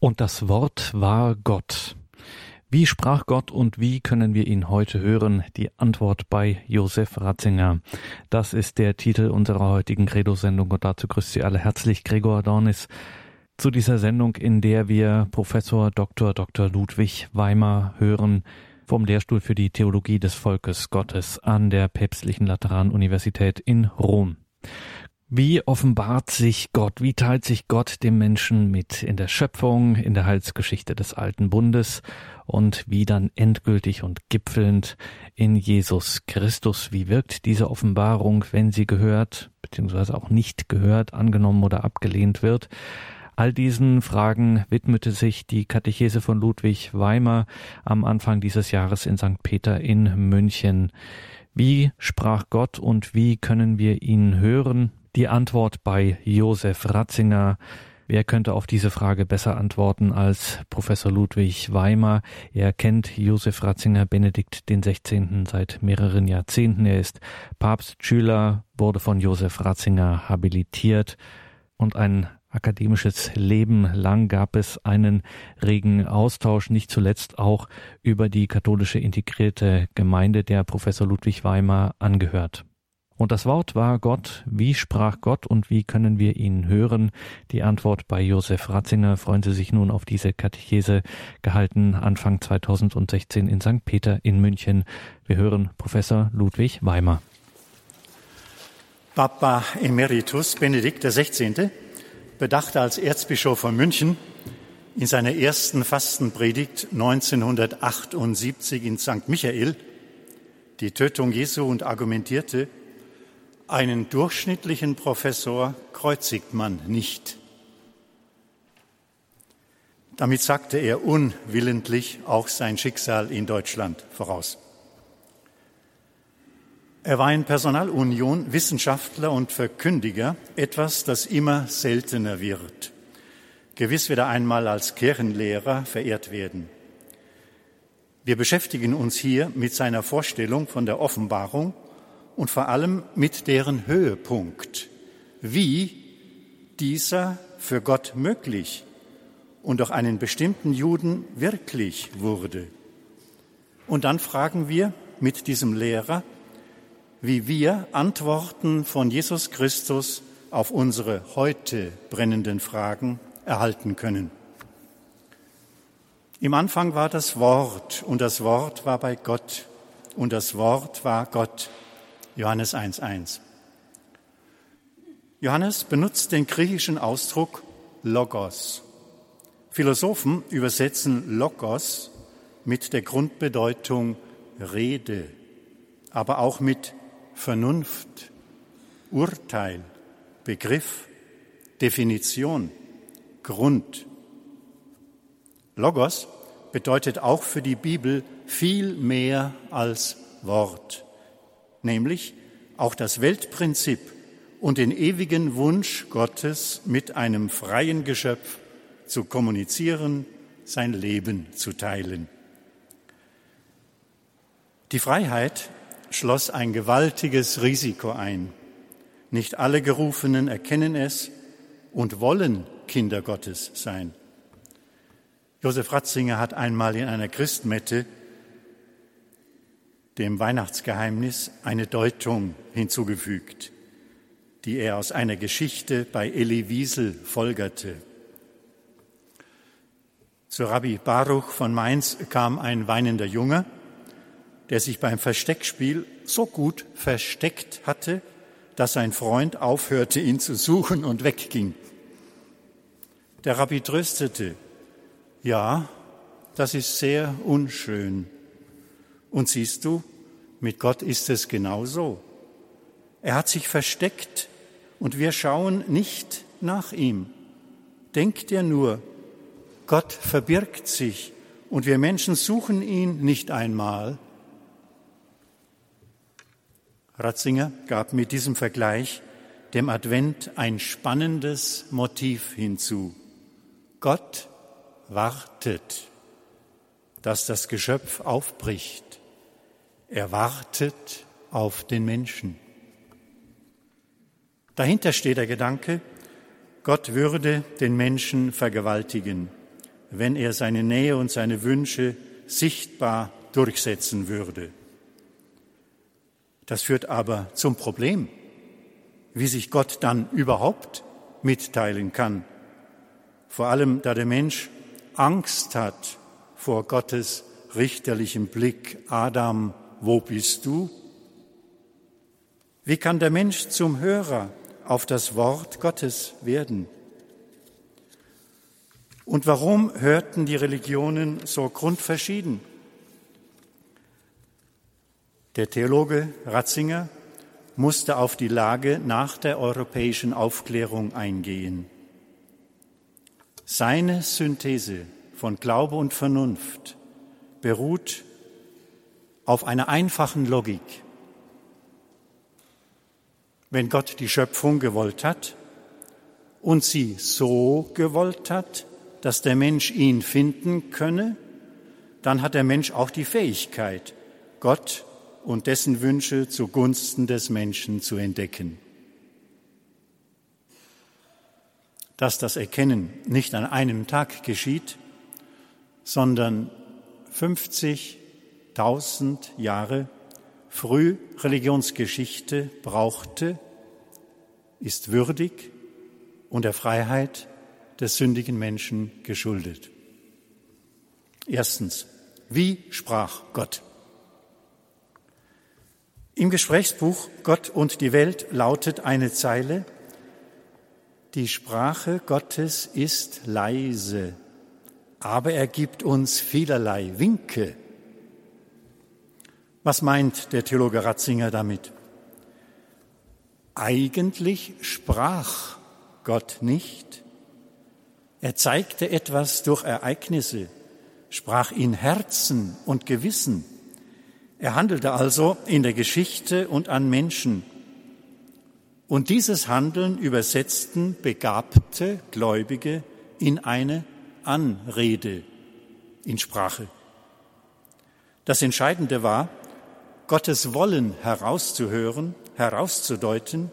Und das Wort war Gott. Wie sprach Gott und wie können wir ihn heute hören? Die Antwort bei Josef Ratzinger. Das ist der Titel unserer heutigen Credo-Sendung und dazu grüßt Sie alle herzlich Gregor Dornis zu dieser Sendung, in der wir Professor Dr. Dr. Ludwig Weimar hören vom Lehrstuhl für die Theologie des Volkes Gottes an der Päpstlichen Lateranuniversität in Rom. Wie offenbart sich Gott, wie teilt sich Gott dem Menschen mit in der Schöpfung, in der Heilsgeschichte des alten Bundes und wie dann endgültig und gipfelnd in Jesus Christus. Wie wirkt diese Offenbarung, wenn sie gehört, beziehungsweise auch nicht gehört, angenommen oder abgelehnt wird? All diesen Fragen widmete sich die Katechese von Ludwig Weimer am Anfang dieses Jahres in St. Peter in München. Wie sprach Gott und wie können wir ihn hören? Die Antwort bei Josef Ratzinger. Wer könnte auf diese Frage besser antworten als Professor Ludwig Weimer? Er kennt Josef Ratzinger Benedikt den 16. seit mehreren Jahrzehnten. Er ist Papstschüler, wurde von Josef Ratzinger habilitiert und ein akademisches Leben lang gab es einen regen Austausch, nicht zuletzt auch über die katholische integrierte Gemeinde, der Professor Ludwig Weimer angehört. Und das Wort war Gott. Wie sprach Gott und wie können wir ihn hören? Die Antwort bei Josef Ratzinger. Freuen Sie sich nun auf diese Katechese, gehalten Anfang 2016 in St. Peter in München. Wir hören Professor Ludwig Weimer. Papa Emeritus Benedikt XVI. bedachte als Erzbischof von München in seiner ersten Fastenpredigt 1978 in St. Michael die Tötung Jesu und argumentierte, einen durchschnittlichen Professor kreuzigt man nicht. Damit sagte er unwillentlich auch sein Schicksal in Deutschland voraus. Er war in Personalunion Wissenschaftler und Verkündiger, etwas, das immer seltener wird. Gewiss wird er einmal als Kirchenlehrer verehrt werden. Wir beschäftigen uns hier mit seiner Vorstellung von der Offenbarung und vor allem mit deren Höhepunkt, wie dieser für Gott möglich und durch einen bestimmten Juden wirklich wurde. Und dann fragen wir mit diesem Lehrer, wie wir Antworten von Jesus Christus auf unsere heute brennenden Fragen erhalten können. Im Anfang war das Wort und das Wort war bei Gott und das Wort war Gott. Johannes 1.1. Johannes benutzt den griechischen Ausdruck Logos. Philosophen übersetzen Logos mit der Grundbedeutung Rede, aber auch mit Vernunft, Urteil, Begriff, Definition, Grund. Logos bedeutet auch für die Bibel viel mehr als Wort nämlich auch das Weltprinzip und den ewigen Wunsch Gottes mit einem freien Geschöpf zu kommunizieren, sein Leben zu teilen. Die Freiheit schloss ein gewaltiges Risiko ein. Nicht alle Gerufenen erkennen es und wollen Kinder Gottes sein. Josef Ratzinger hat einmal in einer Christmette dem Weihnachtsgeheimnis eine Deutung hinzugefügt, die er aus einer Geschichte bei Elie Wiesel folgerte. Zu Rabbi Baruch von Mainz kam ein weinender Junge, der sich beim Versteckspiel so gut versteckt hatte, dass sein Freund aufhörte, ihn zu suchen und wegging. Der Rabbi tröstete, ja, das ist sehr unschön. Und siehst du, mit Gott ist es genauso. Er hat sich versteckt und wir schauen nicht nach ihm. Denk dir nur, Gott verbirgt sich und wir Menschen suchen ihn nicht einmal. Ratzinger gab mit diesem Vergleich dem Advent ein spannendes Motiv hinzu. Gott wartet, dass das Geschöpf aufbricht. Er wartet auf den Menschen. Dahinter steht der Gedanke, Gott würde den Menschen vergewaltigen, wenn er seine Nähe und seine Wünsche sichtbar durchsetzen würde. Das führt aber zum Problem, wie sich Gott dann überhaupt mitteilen kann. Vor allem, da der Mensch Angst hat vor Gottes richterlichem Blick. Adam, wo bist du? Wie kann der Mensch zum Hörer auf das Wort Gottes werden? Und warum hörten die Religionen so grundverschieden? Der Theologe Ratzinger musste auf die Lage nach der europäischen Aufklärung eingehen. Seine Synthese von Glaube und Vernunft beruht auf einer einfachen Logik. Wenn Gott die Schöpfung gewollt hat und sie so gewollt hat, dass der Mensch ihn finden könne, dann hat der Mensch auch die Fähigkeit, Gott und dessen Wünsche zugunsten des Menschen zu entdecken. Dass das Erkennen nicht an einem Tag geschieht, sondern 50.000 Jahre früh Religionsgeschichte brauchte, ist würdig und der Freiheit des sündigen Menschen geschuldet. Erstens, wie sprach Gott? Im Gesprächsbuch Gott und die Welt lautet eine Zeile, die Sprache Gottes ist leise, aber er gibt uns vielerlei Winke. Was meint der Theologe Ratzinger damit? Eigentlich sprach Gott nicht. Er zeigte etwas durch Ereignisse, sprach in Herzen und Gewissen. Er handelte also in der Geschichte und an Menschen. Und dieses Handeln übersetzten begabte Gläubige in eine Anrede, in Sprache. Das Entscheidende war, Gottes Wollen herauszuhören, herauszudeuten,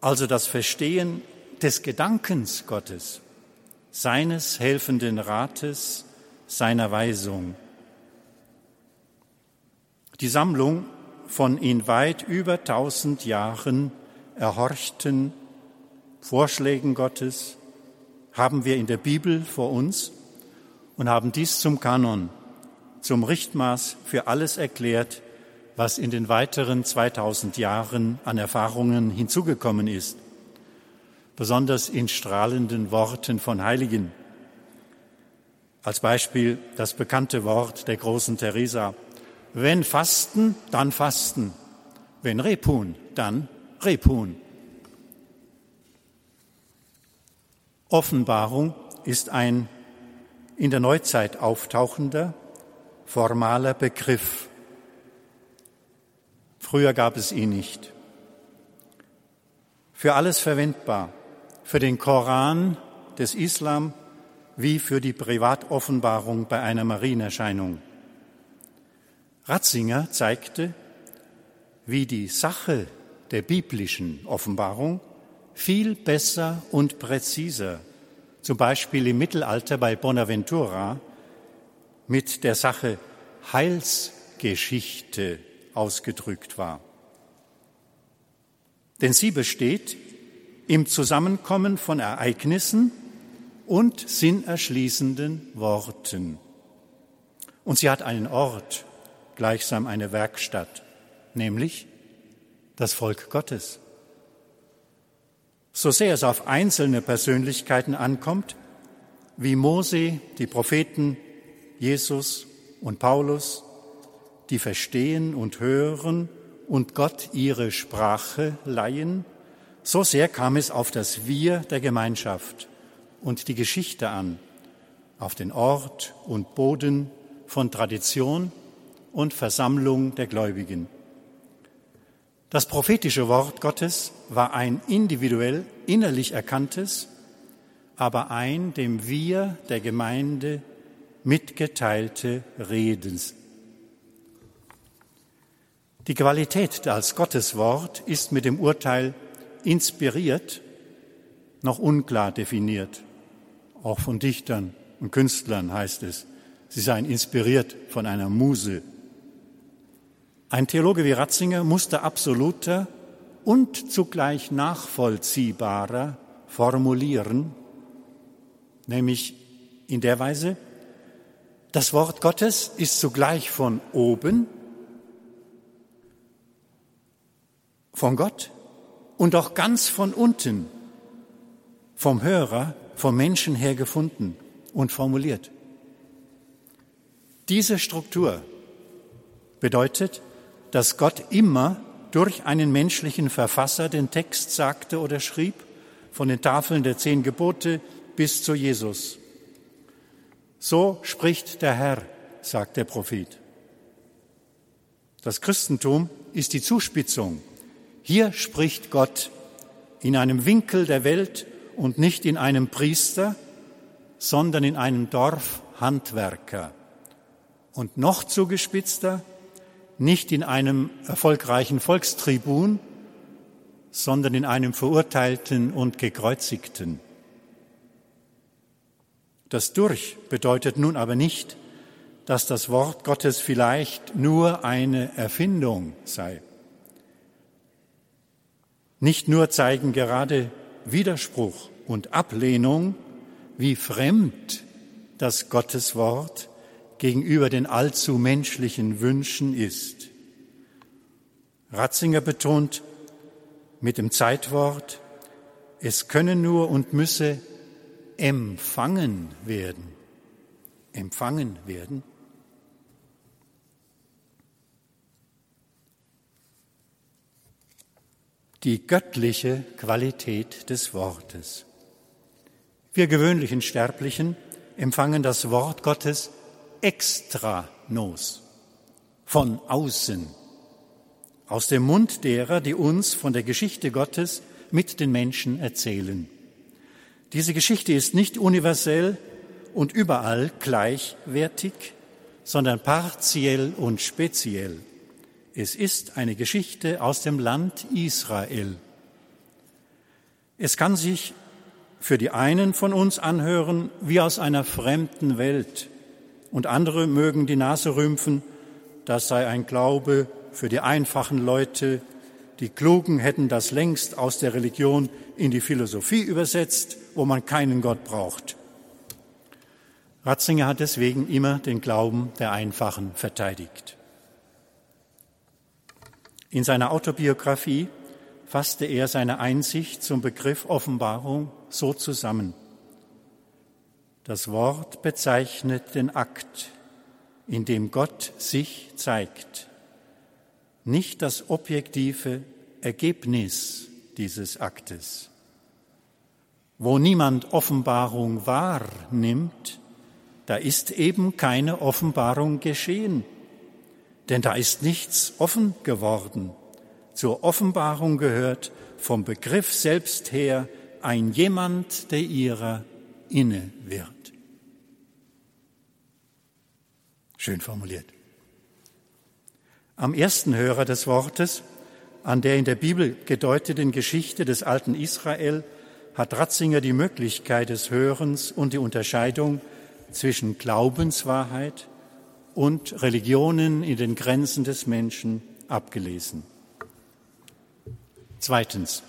also das Verstehen des Gedankens Gottes, seines helfenden Rates, seiner Weisung. Die Sammlung von in weit über tausend Jahren erhorchten Vorschlägen Gottes haben wir in der Bibel vor uns und haben dies zum Kanon, zum Richtmaß für alles erklärt, was in den weiteren 2000 Jahren an Erfahrungen hinzugekommen ist, besonders in strahlenden Worten von Heiligen. Als Beispiel das bekannte Wort der großen Theresa, wenn Fasten, dann Fasten. Wenn Repun, dann Repun. Offenbarung ist ein in der Neuzeit auftauchender formaler Begriff. Früher gab es ihn nicht. Für alles verwendbar, für den Koran des Islam wie für die Privatoffenbarung bei einer Marienerscheinung. Ratzinger zeigte, wie die Sache der biblischen Offenbarung viel besser und präziser, zum Beispiel im Mittelalter bei Bonaventura, mit der Sache Heilsgeschichte ausgedrückt war. Denn sie besteht im Zusammenkommen von Ereignissen und sinnerschließenden Worten. Und sie hat einen Ort, gleichsam eine Werkstatt, nämlich das Volk Gottes. So sehr es auf einzelne Persönlichkeiten ankommt, wie Mose, die Propheten, Jesus und Paulus, die verstehen und hören und Gott ihre Sprache leihen, so sehr kam es auf das Wir der Gemeinschaft und die Geschichte an, auf den Ort und Boden von Tradition und Versammlung der Gläubigen. Das prophetische Wort Gottes war ein individuell innerlich erkanntes, aber ein dem Wir der Gemeinde mitgeteilte Redens. Die Qualität als Gottes Wort ist mit dem Urteil inspiriert noch unklar definiert, auch von Dichtern und Künstlern, heißt es. Sie seien inspiriert von einer Muse. Ein Theologe wie Ratzinger musste absoluter und zugleich nachvollziehbarer formulieren, nämlich in der Weise, das Wort Gottes ist zugleich von oben, von Gott und auch ganz von unten, vom Hörer, vom Menschen her gefunden und formuliert. Diese Struktur bedeutet, dass Gott immer durch einen menschlichen Verfasser den Text sagte oder schrieb, von den Tafeln der zehn Gebote bis zu Jesus. So spricht der Herr, sagt der Prophet. Das Christentum ist die Zuspitzung. Hier spricht Gott in einem Winkel der Welt und nicht in einem Priester, sondern in einem Dorfhandwerker. Und noch zugespitzter, nicht in einem erfolgreichen Volkstribun, sondern in einem Verurteilten und Gekreuzigten. Das Durch bedeutet nun aber nicht, dass das Wort Gottes vielleicht nur eine Erfindung sei. Nicht nur zeigen gerade Widerspruch und Ablehnung, wie fremd das Gotteswort gegenüber den allzu menschlichen Wünschen ist. Ratzinger betont mit dem Zeitwort, es könne nur und müsse empfangen werden. Empfangen werden. Die göttliche Qualität des Wortes. Wir gewöhnlichen Sterblichen empfangen das Wort Gottes extranos, von außen, aus dem Mund derer, die uns von der Geschichte Gottes mit den Menschen erzählen. Diese Geschichte ist nicht universell und überall gleichwertig, sondern partiell und speziell. Es ist eine Geschichte aus dem Land Israel. Es kann sich für die einen von uns anhören wie aus einer fremden Welt und andere mögen die Nase rümpfen, das sei ein Glaube für die einfachen Leute, die Klugen hätten das längst aus der Religion in die Philosophie übersetzt wo man keinen Gott braucht. Ratzinger hat deswegen immer den Glauben der Einfachen verteidigt. In seiner Autobiografie fasste er seine Einsicht zum Begriff Offenbarung so zusammen. Das Wort bezeichnet den Akt, in dem Gott sich zeigt, nicht das objektive Ergebnis dieses Aktes. Wo niemand Offenbarung wahrnimmt, da ist eben keine Offenbarung geschehen, denn da ist nichts offen geworden. Zur Offenbarung gehört vom Begriff selbst her ein jemand, der ihrer inne wird. Schön formuliert. Am ersten Hörer des Wortes, an der in der Bibel gedeuteten Geschichte des alten Israel, hat Ratzinger die Möglichkeit des Hörens und die Unterscheidung zwischen Glaubenswahrheit und Religionen in den Grenzen des Menschen abgelesen. Zweitens.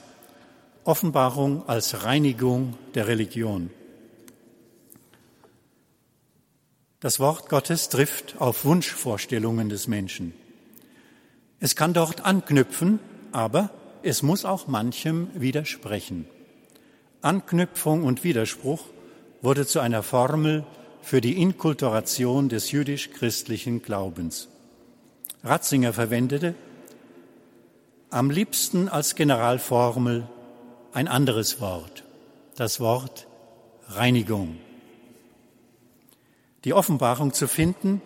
Offenbarung als Reinigung der Religion. Das Wort Gottes trifft auf Wunschvorstellungen des Menschen. Es kann dort anknüpfen, aber es muss auch manchem widersprechen. Anknüpfung und Widerspruch wurde zu einer Formel für die Inkulturation des jüdisch-christlichen Glaubens. Ratzinger verwendete am liebsten als Generalformel ein anderes Wort, das Wort Reinigung. Die Offenbarung zu finden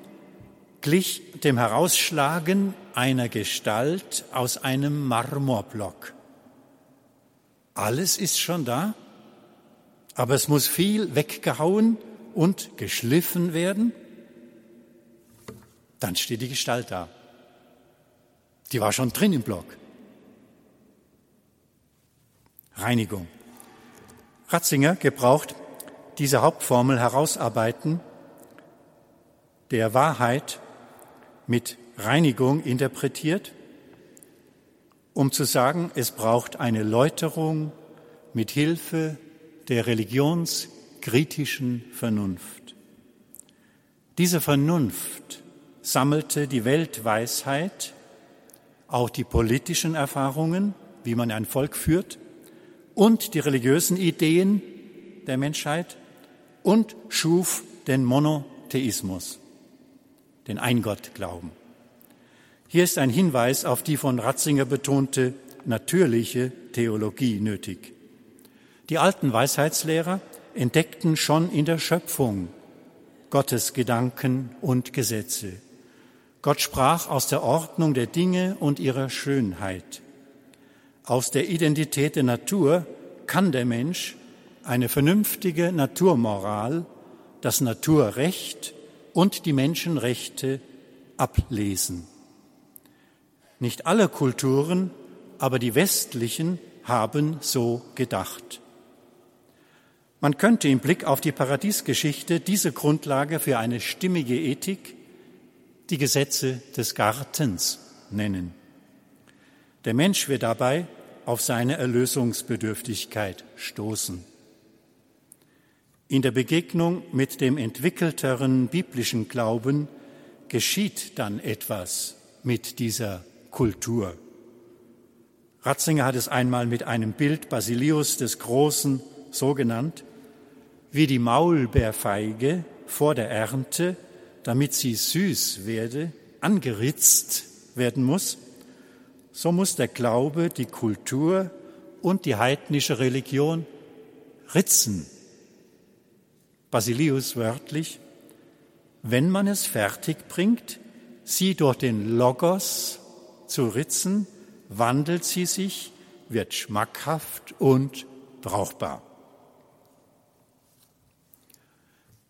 glich dem Herausschlagen einer Gestalt aus einem Marmorblock. Alles ist schon da, aber es muss viel weggehauen und geschliffen werden. Dann steht die Gestalt da. Die war schon drin im Block. Reinigung. Ratzinger gebraucht diese Hauptformel herausarbeiten, der Wahrheit mit Reinigung interpretiert, um zu sagen, es braucht eine Läuterung mit Hilfe der religionskritischen Vernunft. Diese Vernunft sammelte die Weltweisheit, auch die politischen Erfahrungen, wie man ein Volk führt, und die religiösen Ideen der Menschheit und schuf den Monotheismus, den Eingottglauben. Hier ist ein Hinweis auf die von Ratzinger betonte natürliche Theologie nötig. Die alten Weisheitslehrer entdeckten schon in der Schöpfung Gottes Gedanken und Gesetze. Gott sprach aus der Ordnung der Dinge und ihrer Schönheit. Aus der Identität der Natur kann der Mensch eine vernünftige Naturmoral, das Naturrecht und die Menschenrechte ablesen. Nicht alle Kulturen, aber die westlichen haben so gedacht. Man könnte im Blick auf die Paradiesgeschichte diese Grundlage für eine stimmige Ethik die Gesetze des Gartens nennen. Der Mensch wird dabei auf seine Erlösungsbedürftigkeit stoßen. In der Begegnung mit dem entwickelteren biblischen Glauben geschieht dann etwas mit dieser Kultur. Ratzinger hat es einmal mit einem Bild Basilius des Großen so genannt, wie die Maulbeerfeige vor der Ernte, damit sie süß werde, angeritzt werden muss, so muss der Glaube, die Kultur und die heidnische Religion ritzen. Basilius wörtlich, wenn man es fertig bringt, sie durch den Logos zu ritzen, wandelt sie sich, wird schmackhaft und brauchbar.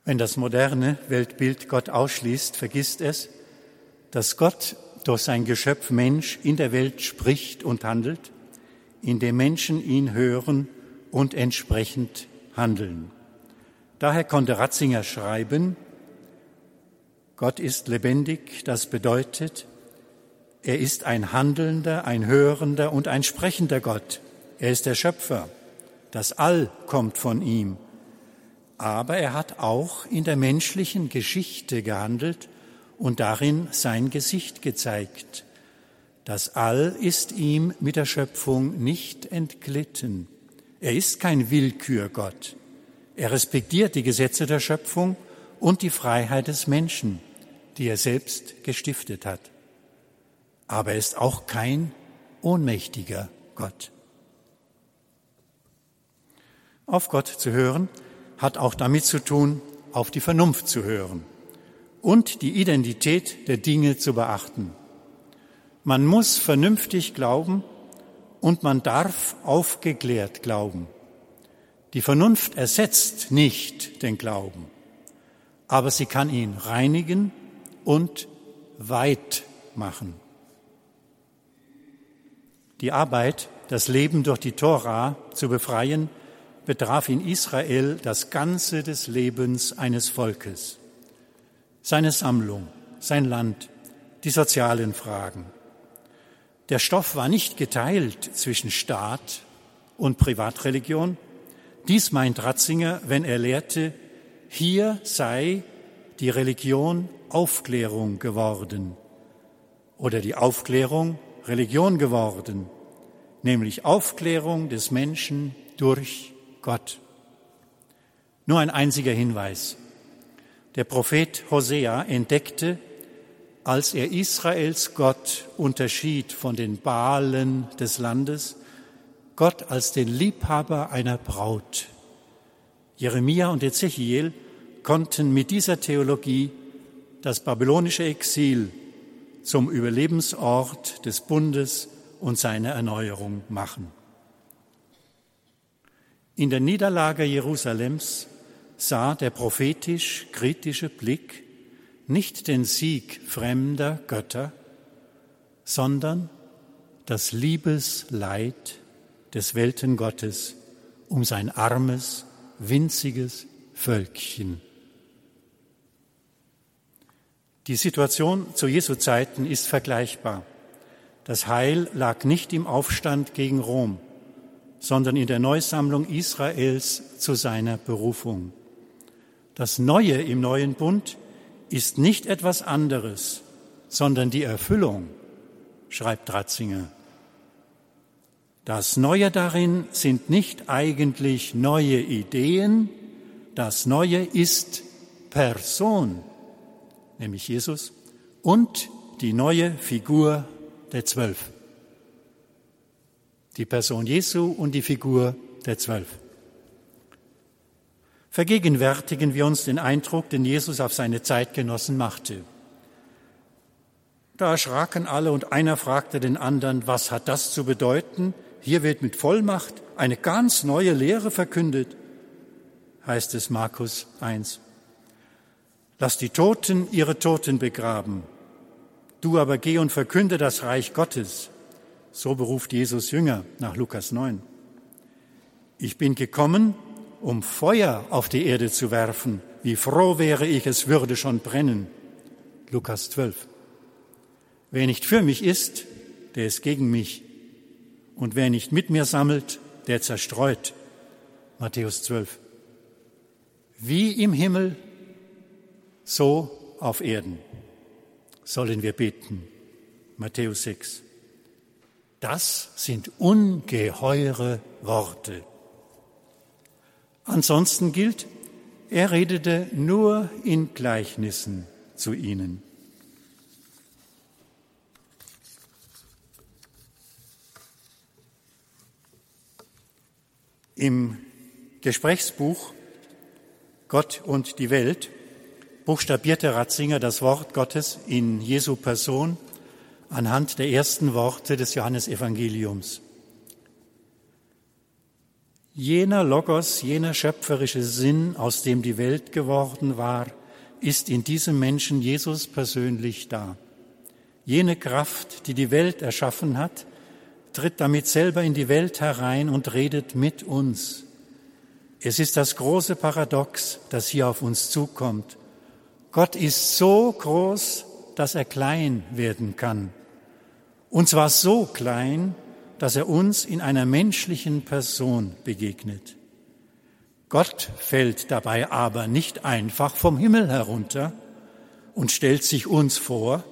Wenn das moderne Weltbild Gott ausschließt, vergisst es, dass Gott durch sein Geschöpf Mensch in der Welt spricht und handelt, indem Menschen ihn hören und entsprechend handeln. Daher konnte Ratzinger schreiben, Gott ist lebendig, das bedeutet, er ist ein handelnder, ein hörender und ein sprechender Gott. Er ist der Schöpfer. Das All kommt von ihm. Aber er hat auch in der menschlichen Geschichte gehandelt und darin sein Gesicht gezeigt. Das All ist ihm mit der Schöpfung nicht entglitten. Er ist kein Willkürgott. Er respektiert die Gesetze der Schöpfung und die Freiheit des Menschen, die er selbst gestiftet hat aber er ist auch kein ohnmächtiger Gott. Auf Gott zu hören hat auch damit zu tun, auf die Vernunft zu hören und die Identität der Dinge zu beachten. Man muss vernünftig glauben und man darf aufgeklärt glauben. Die Vernunft ersetzt nicht den Glauben, aber sie kann ihn reinigen und weit machen. Die Arbeit, das Leben durch die Tora zu befreien, betraf in Israel das Ganze des Lebens eines Volkes. Seine Sammlung, sein Land, die sozialen Fragen. Der Stoff war nicht geteilt zwischen Staat und Privatreligion. Dies meint Ratzinger, wenn er lehrte, hier sei die Religion Aufklärung geworden oder die Aufklärung Religion geworden, nämlich Aufklärung des Menschen durch Gott. Nur ein einziger Hinweis. Der Prophet Hosea entdeckte, als er Israels Gott unterschied von den Baalen des Landes, Gott als den Liebhaber einer Braut. Jeremia und Ezechiel konnten mit dieser Theologie das babylonische Exil zum Überlebensort des Bundes und seine Erneuerung machen. In der Niederlage Jerusalems sah der prophetisch-kritische Blick nicht den Sieg fremder Götter, sondern das Liebesleid des Weltengottes um sein armes, winziges, Völkchen. Die Situation zu Jesu Zeiten ist vergleichbar. Das Heil lag nicht im Aufstand gegen Rom, sondern in der Neusammlung Israels zu seiner Berufung. Das Neue im neuen Bund ist nicht etwas anderes, sondern die Erfüllung, schreibt Ratzinger. Das Neue darin sind nicht eigentlich neue Ideen, das Neue ist Person nämlich Jesus, und die neue Figur der Zwölf. Die Person Jesu und die Figur der Zwölf. Vergegenwärtigen wir uns den Eindruck, den Jesus auf seine Zeitgenossen machte. Da erschraken alle und einer fragte den anderen, was hat das zu bedeuten? Hier wird mit Vollmacht eine ganz neue Lehre verkündet, heißt es Markus 1. Lass die Toten ihre Toten begraben. Du aber geh und verkünde das Reich Gottes. So beruft Jesus Jünger nach Lukas 9. Ich bin gekommen, um Feuer auf die Erde zu werfen. Wie froh wäre ich, es würde schon brennen. Lukas 12. Wer nicht für mich ist, der ist gegen mich. Und wer nicht mit mir sammelt, der zerstreut. Matthäus 12. Wie im Himmel, so auf Erden sollen wir beten. Matthäus 6. Das sind ungeheure Worte. Ansonsten gilt, er redete nur in Gleichnissen zu ihnen. Im Gesprächsbuch Gott und die Welt buchstabierte Ratzinger das Wort Gottes in Jesu Person anhand der ersten Worte des Johannesevangeliums. Jener Logos, jener schöpferische Sinn, aus dem die Welt geworden war, ist in diesem Menschen Jesus persönlich da. Jene Kraft, die die Welt erschaffen hat, tritt damit selber in die Welt herein und redet mit uns. Es ist das große Paradox, das hier auf uns zukommt. Gott ist so groß, dass er klein werden kann. Und zwar so klein, dass er uns in einer menschlichen Person begegnet. Gott fällt dabei aber nicht einfach vom Himmel herunter und stellt sich uns vor,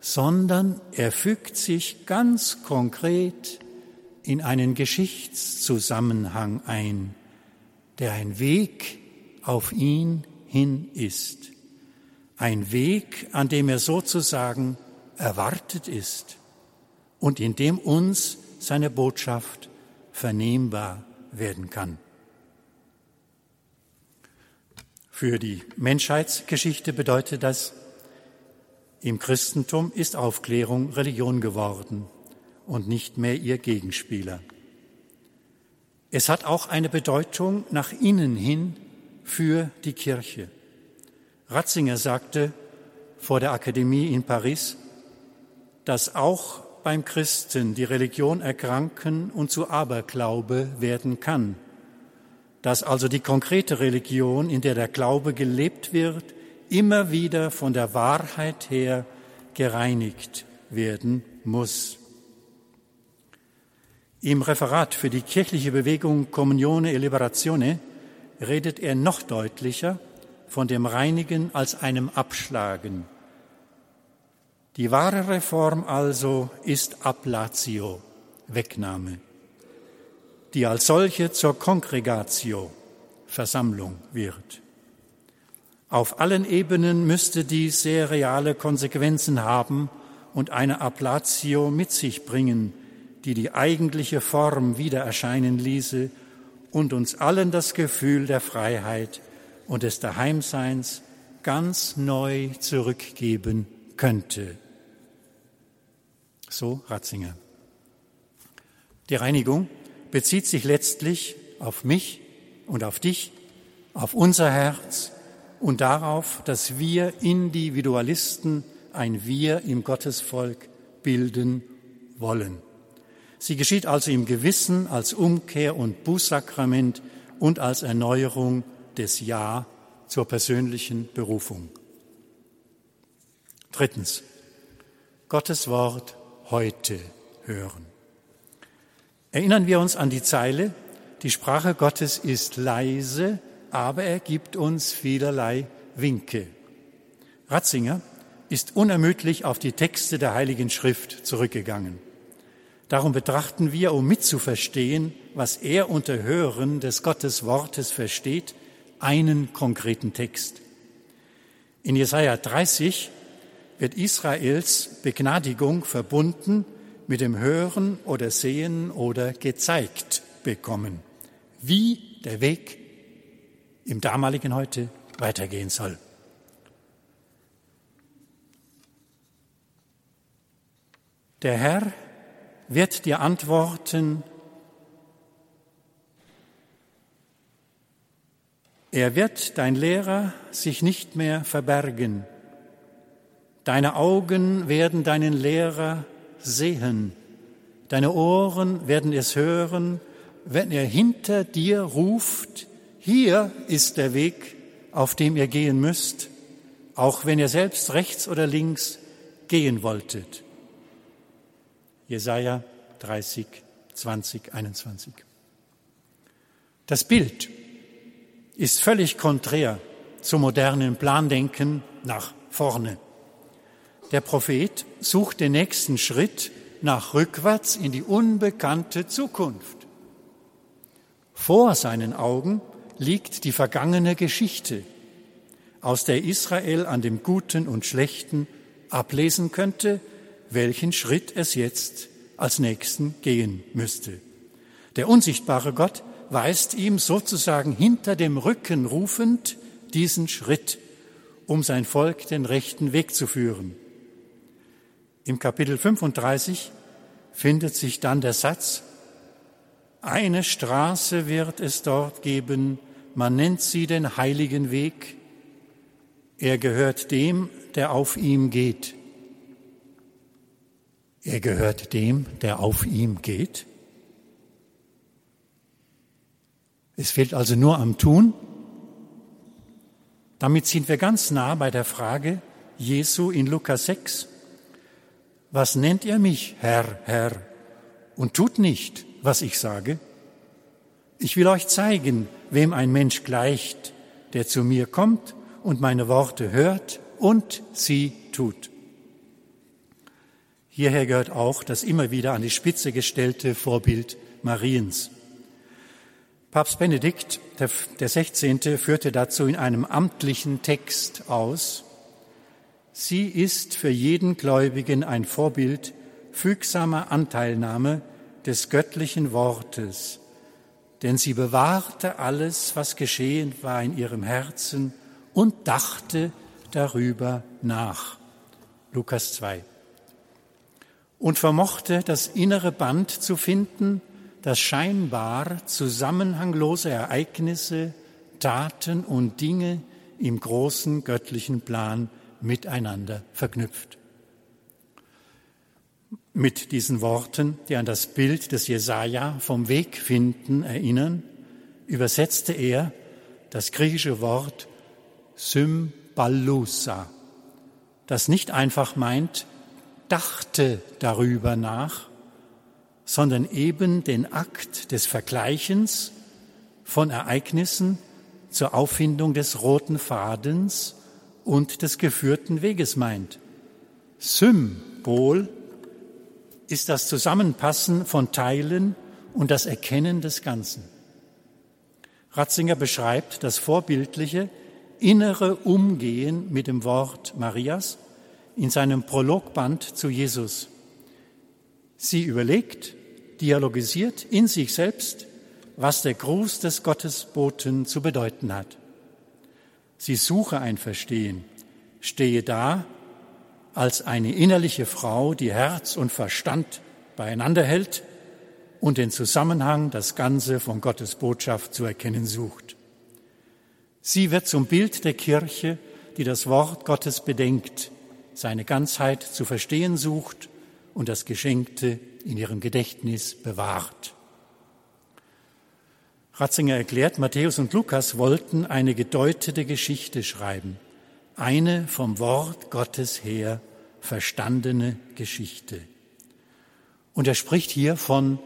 sondern er fügt sich ganz konkret in einen Geschichtszusammenhang ein, der ein Weg auf ihn hin ist. Ein Weg, an dem er sozusagen erwartet ist und in dem uns seine Botschaft vernehmbar werden kann. Für die Menschheitsgeschichte bedeutet das, im Christentum ist Aufklärung Religion geworden und nicht mehr ihr Gegenspieler. Es hat auch eine Bedeutung nach innen hin für die Kirche. Ratzinger sagte vor der Akademie in Paris, dass auch beim Christen die Religion erkranken und zu Aberglaube werden kann, dass also die konkrete Religion, in der der Glaube gelebt wird, immer wieder von der Wahrheit her gereinigt werden muss. Im Referat für die kirchliche Bewegung Communione e Liberazione redet er noch deutlicher von dem Reinigen als einem Abschlagen. Die wahre Reform also ist Ablatio, Wegnahme, die als solche zur Congregatio, Versammlung wird. Auf allen Ebenen müsste dies sehr reale Konsequenzen haben und eine Ablatio mit sich bringen, die die eigentliche Form wieder erscheinen ließe und uns allen das Gefühl der Freiheit und des Daheimseins ganz neu zurückgeben könnte. So Ratzinger. Die Reinigung bezieht sich letztlich auf mich und auf dich, auf unser Herz und darauf, dass wir Individualisten ein Wir im Gottesvolk bilden wollen. Sie geschieht also im Gewissen als Umkehr und Bußsakrament und als Erneuerung des Ja zur persönlichen Berufung. Drittens. Gottes Wort heute hören. Erinnern wir uns an die Zeile, die Sprache Gottes ist leise, aber er gibt uns vielerlei Winke. Ratzinger ist unermüdlich auf die Texte der Heiligen Schrift zurückgegangen. Darum betrachten wir, um mitzuverstehen, was er unter Hören des Gottes Wortes versteht, einen konkreten Text. In Jesaja 30 wird Israels Begnadigung verbunden mit dem Hören oder Sehen oder gezeigt bekommen, wie der Weg im damaligen heute weitergehen soll. Der Herr wird dir antworten, er wird dein Lehrer sich nicht mehr verbergen. Deine Augen werden deinen Lehrer sehen, deine Ohren werden es hören, wenn er hinter dir ruft, hier ist der Weg, auf dem ihr gehen müsst, auch wenn ihr selbst rechts oder links gehen wolltet. Jesaja 30, 20, 21. Das Bild ist völlig konträr zum modernen Plandenken nach vorne. Der Prophet sucht den nächsten Schritt nach rückwärts in die unbekannte Zukunft. Vor seinen Augen liegt die vergangene Geschichte, aus der Israel an dem Guten und Schlechten ablesen könnte, welchen Schritt es jetzt als nächsten gehen müsste. Der unsichtbare Gott weist ihm sozusagen hinter dem Rücken rufend diesen Schritt, um sein Volk den rechten Weg zu führen. Im Kapitel 35 findet sich dann der Satz, eine Straße wird es dort geben, man nennt sie den heiligen Weg, er gehört dem, der auf ihm geht. Er gehört dem, der auf ihm geht. Es fehlt also nur am Tun. Damit sind wir ganz nah bei der Frage Jesu in Lukas 6 was nennt ihr mich, Herr, Herr, und tut nicht, was ich sage? Ich will euch zeigen, wem ein Mensch gleicht, der zu mir kommt und meine Worte hört und sie tut. Hierher gehört auch das immer wieder an die Spitze gestellte Vorbild Mariens. Papst Benedikt, der, der 16., führte dazu in einem amtlichen Text aus, Sie ist für jeden Gläubigen ein Vorbild fügsamer Anteilnahme des göttlichen Wortes, denn sie bewahrte alles, was geschehen war in ihrem Herzen und dachte darüber nach. Lukas 2. Und vermochte das innere Band zu finden, das scheinbar zusammenhanglose Ereignisse, Taten und Dinge im großen göttlichen Plan miteinander verknüpft. Mit diesen Worten, die an das Bild des Jesaja vom Weg finden erinnern, übersetzte er das griechische Wort Symballusa, das nicht einfach meint, dachte darüber nach, sondern eben den Akt des Vergleichens von Ereignissen zur Auffindung des roten Fadens und des geführten Weges meint. Symbol ist das Zusammenpassen von Teilen und das Erkennen des Ganzen. Ratzinger beschreibt das vorbildliche innere Umgehen mit dem Wort Marias in seinem Prologband zu Jesus. Sie überlegt, dialogisiert in sich selbst, was der Gruß des Gottesboten zu bedeuten hat. Sie suche ein Verstehen, stehe da als eine innerliche Frau, die Herz und Verstand beieinander hält und den Zusammenhang, das Ganze von Gottes Botschaft zu erkennen sucht. Sie wird zum Bild der Kirche, die das Wort Gottes bedenkt, seine Ganzheit zu verstehen sucht und das Geschenkte in ihrem Gedächtnis bewahrt. Ratzinger erklärt, Matthäus und Lukas wollten eine gedeutete Geschichte schreiben, eine vom Wort Gottes her verstandene Geschichte. Und er spricht hier von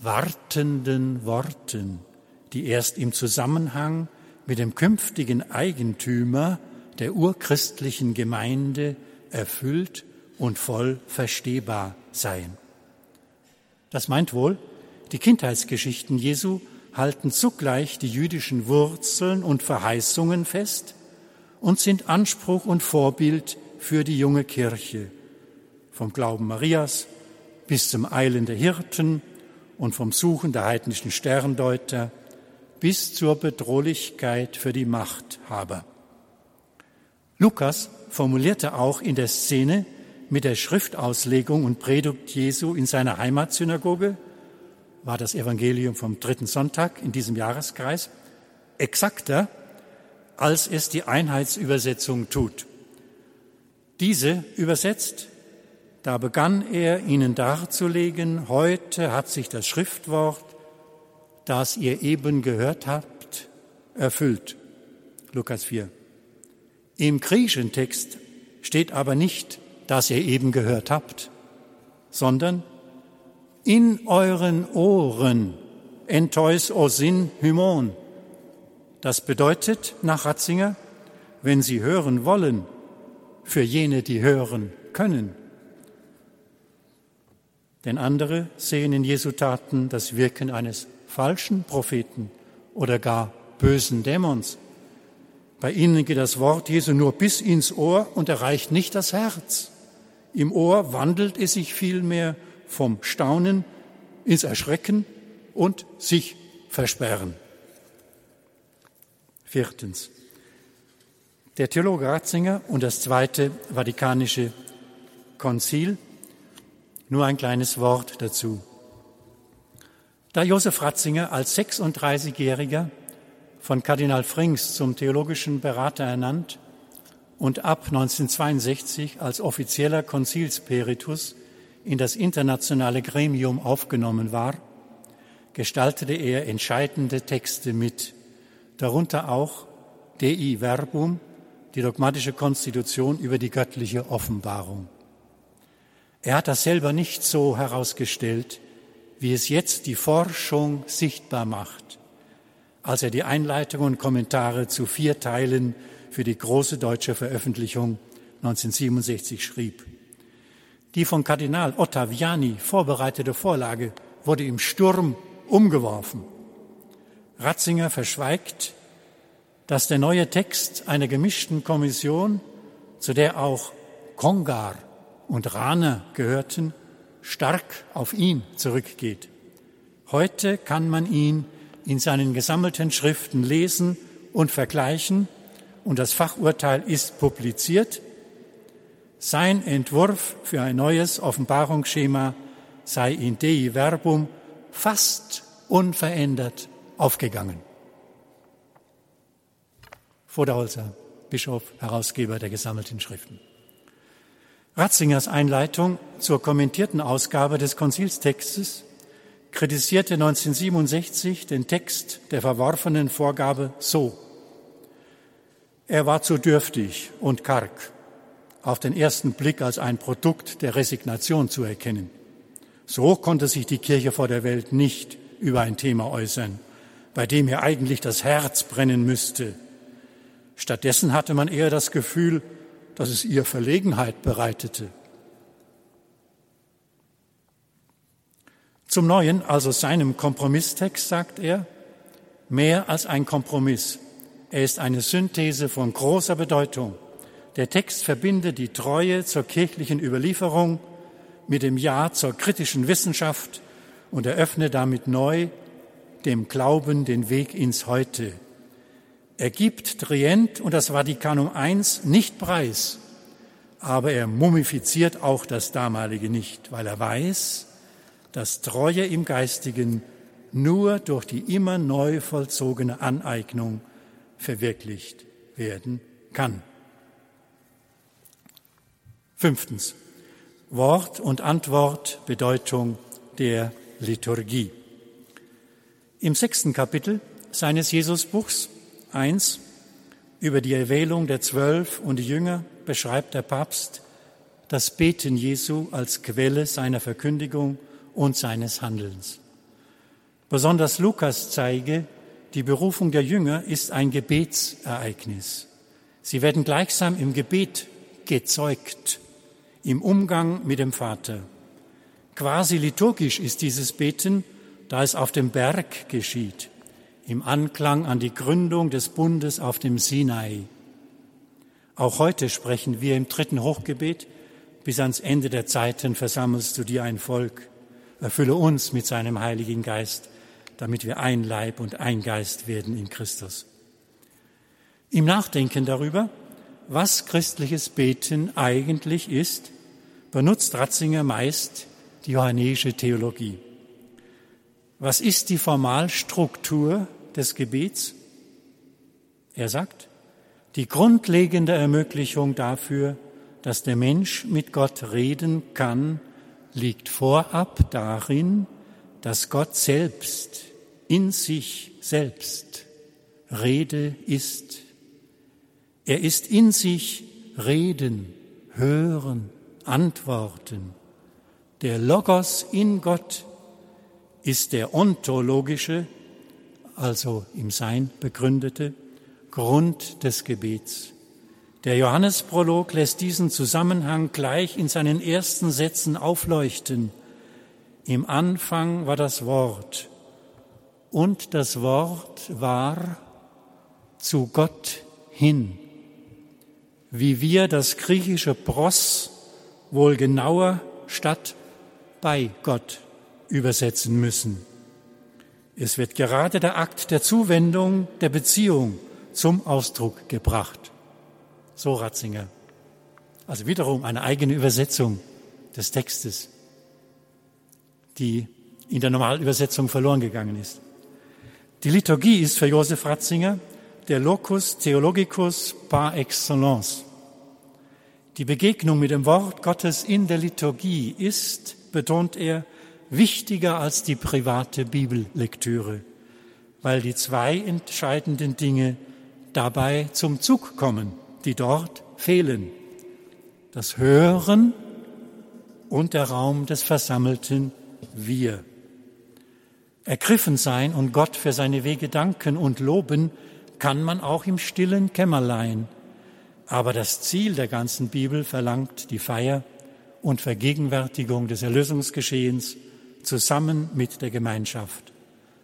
wartenden Worten, die erst im Zusammenhang mit dem künftigen Eigentümer der urchristlichen Gemeinde erfüllt und voll verstehbar seien. Das meint wohl, die Kindheitsgeschichten Jesu halten zugleich die jüdischen Wurzeln und Verheißungen fest und sind Anspruch und Vorbild für die junge Kirche, vom Glauben Marias bis zum Eilen der Hirten und vom Suchen der heidnischen Sterndeuter bis zur Bedrohlichkeit für die Machthaber. Lukas formulierte auch in der Szene mit der Schriftauslegung und Predigt Jesu in seiner Heimatsynagoge, war das Evangelium vom dritten Sonntag in diesem Jahreskreis, exakter, als es die Einheitsübersetzung tut. Diese übersetzt, da begann er ihnen darzulegen, heute hat sich das Schriftwort, das ihr eben gehört habt, erfüllt. Lukas 4. Im griechischen Text steht aber nicht, das ihr eben gehört habt, sondern in euren Ohren, enteus osin hymon. Das bedeutet nach Ratzinger, wenn sie hören wollen, für jene, die hören können. Denn andere sehen in Jesu Taten das Wirken eines falschen Propheten oder gar bösen Dämons. Bei ihnen geht das Wort Jesu nur bis ins Ohr und erreicht nicht das Herz. Im Ohr wandelt es sich vielmehr vom Staunen ins Erschrecken und sich versperren. Viertens. Der Theologe Ratzinger und das Zweite Vatikanische Konzil. Nur ein kleines Wort dazu. Da Josef Ratzinger als 36-Jähriger von Kardinal Frings zum theologischen Berater ernannt und ab 1962 als offizieller Konzilsperitus in das internationale Gremium aufgenommen war, gestaltete er entscheidende Texte mit, darunter auch Dei Verbum, die dogmatische Konstitution über die göttliche Offenbarung. Er hat das selber nicht so herausgestellt, wie es jetzt die Forschung sichtbar macht, als er die Einleitung und Kommentare zu vier Teilen für die große deutsche Veröffentlichung 1967 schrieb. Die von Kardinal Ottaviani vorbereitete Vorlage wurde im Sturm umgeworfen. Ratzinger verschweigt, dass der neue Text einer gemischten Kommission, zu der auch Kongar und Rahner gehörten, stark auf ihn zurückgeht. Heute kann man ihn in seinen gesammelten Schriften lesen und vergleichen und das Fachurteil ist publiziert. Sein Entwurf für ein neues Offenbarungsschema sei in Dei Verbum fast unverändert aufgegangen. Voderholzer, Bischof, Herausgeber der gesammelten Schriften. Ratzingers Einleitung zur kommentierten Ausgabe des Konzilstextes kritisierte 1967 den Text der verworfenen Vorgabe so. Er war zu dürftig und karg, auf den ersten Blick als ein Produkt der Resignation zu erkennen. So konnte sich die Kirche vor der Welt nicht über ein Thema äußern, bei dem ihr eigentlich das Herz brennen müsste. Stattdessen hatte man eher das Gefühl, dass es ihr Verlegenheit bereitete. Zum Neuen, also seinem Kompromisstext, sagt er, mehr als ein Kompromiss. Er ist eine Synthese von großer Bedeutung. Der Text verbindet die Treue zur kirchlichen Überlieferung mit dem Ja zur kritischen Wissenschaft und eröffnet damit neu dem Glauben den Weg ins Heute. Er gibt Trient und das Vatikanum I nicht preis, aber er mumifiziert auch das damalige nicht, weil er weiß, dass Treue im Geistigen nur durch die immer neu vollzogene Aneignung verwirklicht werden kann. Fünftens. Wort und Antwort Bedeutung der Liturgie. Im sechsten Kapitel seines Jesusbuchs 1 über die Erwählung der Zwölf und die Jünger beschreibt der Papst das Beten Jesu als Quelle seiner Verkündigung und seines Handelns. Besonders Lukas zeige, die Berufung der Jünger ist ein Gebetsereignis. Sie werden gleichsam im Gebet gezeugt, im Umgang mit dem Vater. Quasi liturgisch ist dieses Beten, da es auf dem Berg geschieht, im Anklang an die Gründung des Bundes auf dem Sinai. Auch heute sprechen wir im dritten Hochgebet, bis ans Ende der Zeiten versammelst du dir ein Volk. Erfülle uns mit seinem Heiligen Geist, damit wir ein Leib und ein Geist werden in Christus. Im Nachdenken darüber, was christliches Beten eigentlich ist, benutzt Ratzinger meist die johannäische Theologie. Was ist die Formalstruktur des Gebets? Er sagt, die grundlegende Ermöglichung dafür, dass der Mensch mit Gott reden kann, liegt vorab darin, dass Gott selbst in sich selbst Rede ist. Er ist in sich Reden, Hören, Antworten. Der Logos in Gott ist der ontologische, also im Sein begründete, Grund des Gebets. Der Johannesprolog lässt diesen Zusammenhang gleich in seinen ersten Sätzen aufleuchten. Im Anfang war das Wort und das Wort war zu Gott hin. Wie wir das griechische Pros wohl genauer statt bei Gott übersetzen müssen. Es wird gerade der Akt der Zuwendung, der Beziehung zum Ausdruck gebracht. So Ratzinger. Also wiederum eine eigene Übersetzung des Textes, die in der Normalübersetzung verloren gegangen ist. Die Liturgie ist für Josef Ratzinger der Locus Theologicus par excellence. Die Begegnung mit dem Wort Gottes in der Liturgie ist, betont er, wichtiger als die private Bibellektüre, weil die zwei entscheidenden Dinge dabei zum Zug kommen, die dort fehlen. Das Hören und der Raum des versammelten Wir. Ergriffen sein und Gott für seine Wege danken und loben kann man auch im stillen Kämmerlein. Aber das Ziel der ganzen Bibel verlangt die Feier und Vergegenwärtigung des Erlösungsgeschehens zusammen mit der Gemeinschaft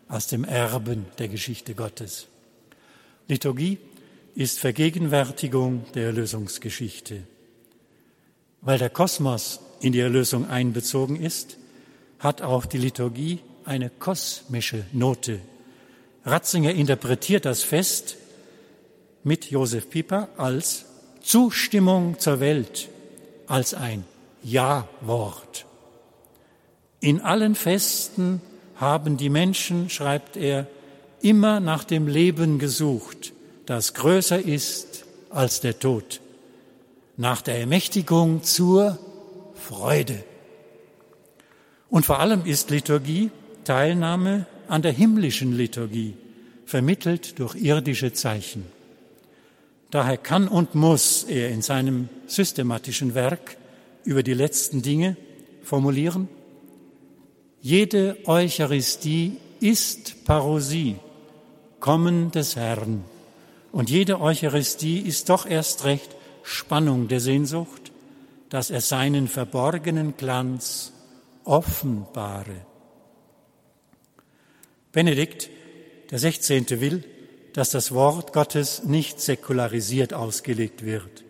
aus dem Erben der Geschichte Gottes. Liturgie ist Vergegenwärtigung der Erlösungsgeschichte. Weil der Kosmos in die Erlösung einbezogen ist, hat auch die Liturgie eine kosmische Note. Ratzinger interpretiert das Fest mit Josef Pieper als Zustimmung zur Welt, als ein Ja-Wort. In allen Festen haben die Menschen, schreibt er, immer nach dem Leben gesucht, das größer ist als der Tod, nach der Ermächtigung zur Freude. Und vor allem ist Liturgie Teilnahme an der himmlischen Liturgie, vermittelt durch irdische Zeichen. Daher kann und muss er in seinem systematischen Werk über die letzten Dinge formulieren, jede Eucharistie ist Parosie, Kommen des Herrn. Und jede Eucharistie ist doch erst recht Spannung der Sehnsucht, dass er seinen verborgenen Glanz offenbare. Benedikt, der 16. will, dass das Wort Gottes nicht säkularisiert ausgelegt wird,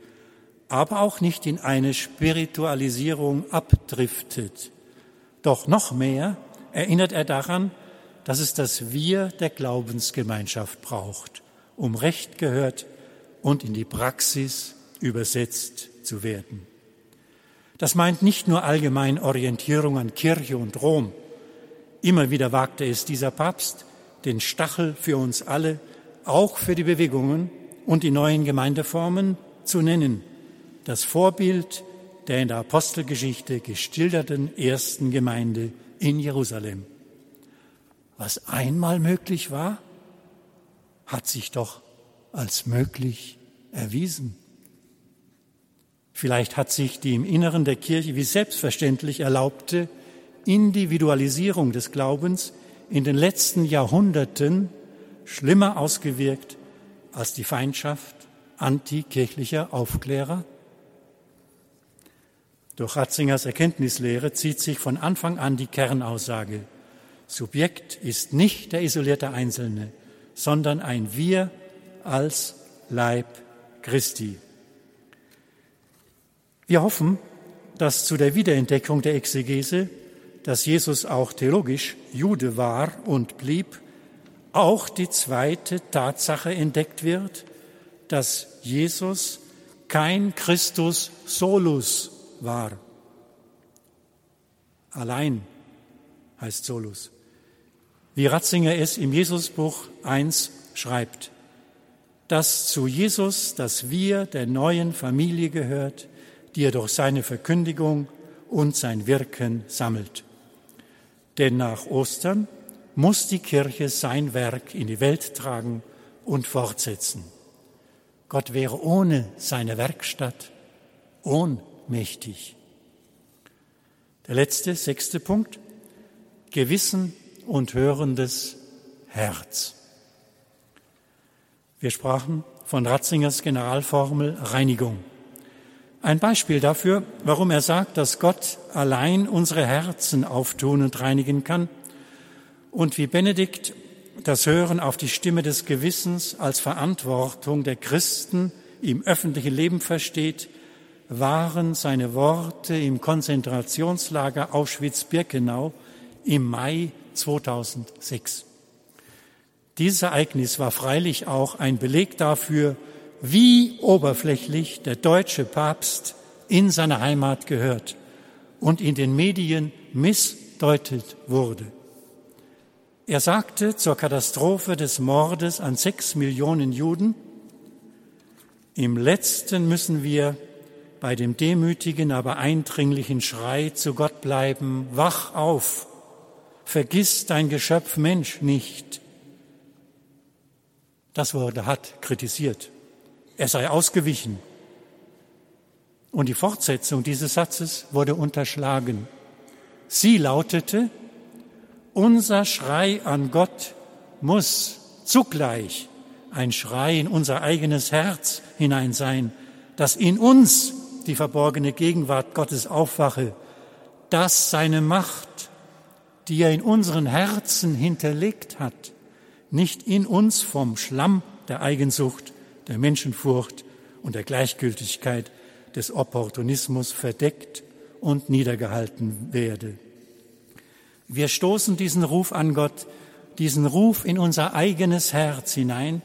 aber auch nicht in eine Spiritualisierung abdriftet. Doch noch mehr erinnert er daran, dass es das Wir der Glaubensgemeinschaft braucht, um recht gehört und in die Praxis übersetzt zu werden. Das meint nicht nur allgemein Orientierung an Kirche und Rom, Immer wieder wagte es dieser Papst, den Stachel für uns alle, auch für die Bewegungen und die neuen Gemeindeformen zu nennen. Das Vorbild der in der Apostelgeschichte geschilderten ersten Gemeinde in Jerusalem. Was einmal möglich war, hat sich doch als möglich erwiesen. Vielleicht hat sich die im Inneren der Kirche wie selbstverständlich erlaubte Individualisierung des Glaubens in den letzten Jahrhunderten schlimmer ausgewirkt als die Feindschaft antikirchlicher Aufklärer? Durch Ratzingers Erkenntnislehre zieht sich von Anfang an die Kernaussage, Subjekt ist nicht der isolierte Einzelne, sondern ein Wir als Leib Christi. Wir hoffen, dass zu der Wiederentdeckung der Exegese, dass Jesus auch theologisch Jude war und blieb, auch die zweite Tatsache entdeckt wird, dass Jesus kein Christus solus war. Allein heißt solus. Wie Ratzinger es im Jesusbuch 1 schreibt, dass zu Jesus das Wir der neuen Familie gehört, die er durch seine Verkündigung und sein Wirken sammelt. Denn nach Ostern muss die Kirche sein Werk in die Welt tragen und fortsetzen. Gott wäre ohne seine Werkstatt ohnmächtig. Der letzte, sechste Punkt. Gewissen und hörendes Herz. Wir sprachen von Ratzingers Generalformel Reinigung. Ein Beispiel dafür, warum er sagt, dass Gott allein unsere Herzen auftun und reinigen kann und wie Benedikt das Hören auf die Stimme des Gewissens als Verantwortung der Christen im öffentlichen Leben versteht, waren seine Worte im Konzentrationslager Auschwitz-Birkenau im Mai 2006. Dieses Ereignis war freilich auch ein Beleg dafür, wie oberflächlich der deutsche Papst in seine Heimat gehört und in den Medien missdeutet wurde. Er sagte zur Katastrophe des Mordes an sechs Millionen Juden, im letzten müssen wir bei dem demütigen, aber eindringlichen Schrei zu Gott bleiben, wach auf, vergiss dein Geschöpf Mensch nicht. Das wurde hart kritisiert. Er sei ausgewichen. Und die Fortsetzung dieses Satzes wurde unterschlagen. Sie lautete, unser Schrei an Gott muss zugleich ein Schrei in unser eigenes Herz hinein sein, dass in uns die verborgene Gegenwart Gottes aufwache, dass seine Macht die er in unseren Herzen hinterlegt hat, nicht in uns vom Schlamm der Eigensucht, der Menschenfurcht und der Gleichgültigkeit des Opportunismus verdeckt und niedergehalten werde. Wir stoßen diesen Ruf an Gott, diesen Ruf in unser eigenes Herz hinein,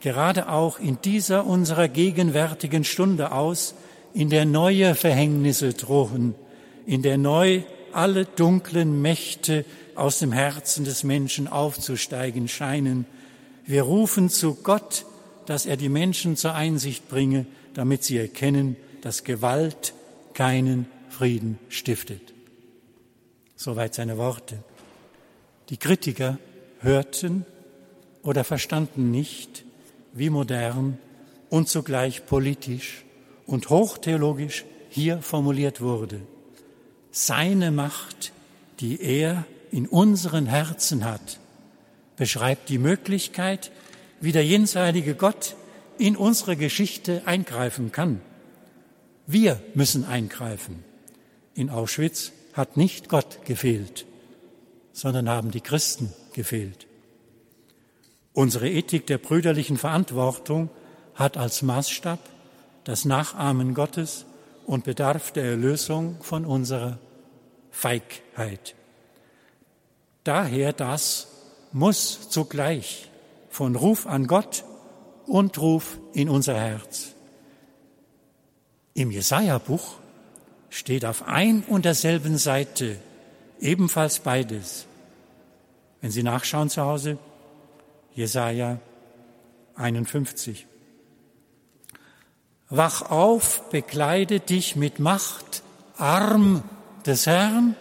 gerade auch in dieser unserer gegenwärtigen Stunde aus, in der neue Verhängnisse drohen, in der neu alle dunklen Mächte aus dem Herzen des Menschen aufzusteigen scheinen. Wir rufen zu Gott, dass er die Menschen zur Einsicht bringe, damit sie erkennen, dass Gewalt keinen Frieden stiftet. Soweit seine Worte. Die Kritiker hörten oder verstanden nicht, wie modern und zugleich politisch und hochtheologisch hier formuliert wurde seine Macht, die er in unseren Herzen hat, beschreibt die Möglichkeit, wie der jenseitige Gott in unsere Geschichte eingreifen kann. Wir müssen eingreifen. In Auschwitz hat nicht Gott gefehlt, sondern haben die Christen gefehlt. Unsere Ethik der brüderlichen Verantwortung hat als Maßstab das Nachahmen Gottes und bedarf der Erlösung von unserer Feigheit. Daher das muss zugleich von Ruf an Gott und Ruf in unser Herz. Im Jesaja-Buch steht auf ein und derselben Seite ebenfalls beides. Wenn Sie nachschauen zu Hause, Jesaja 51. Wach auf, bekleide dich mit Macht, arm des Herrn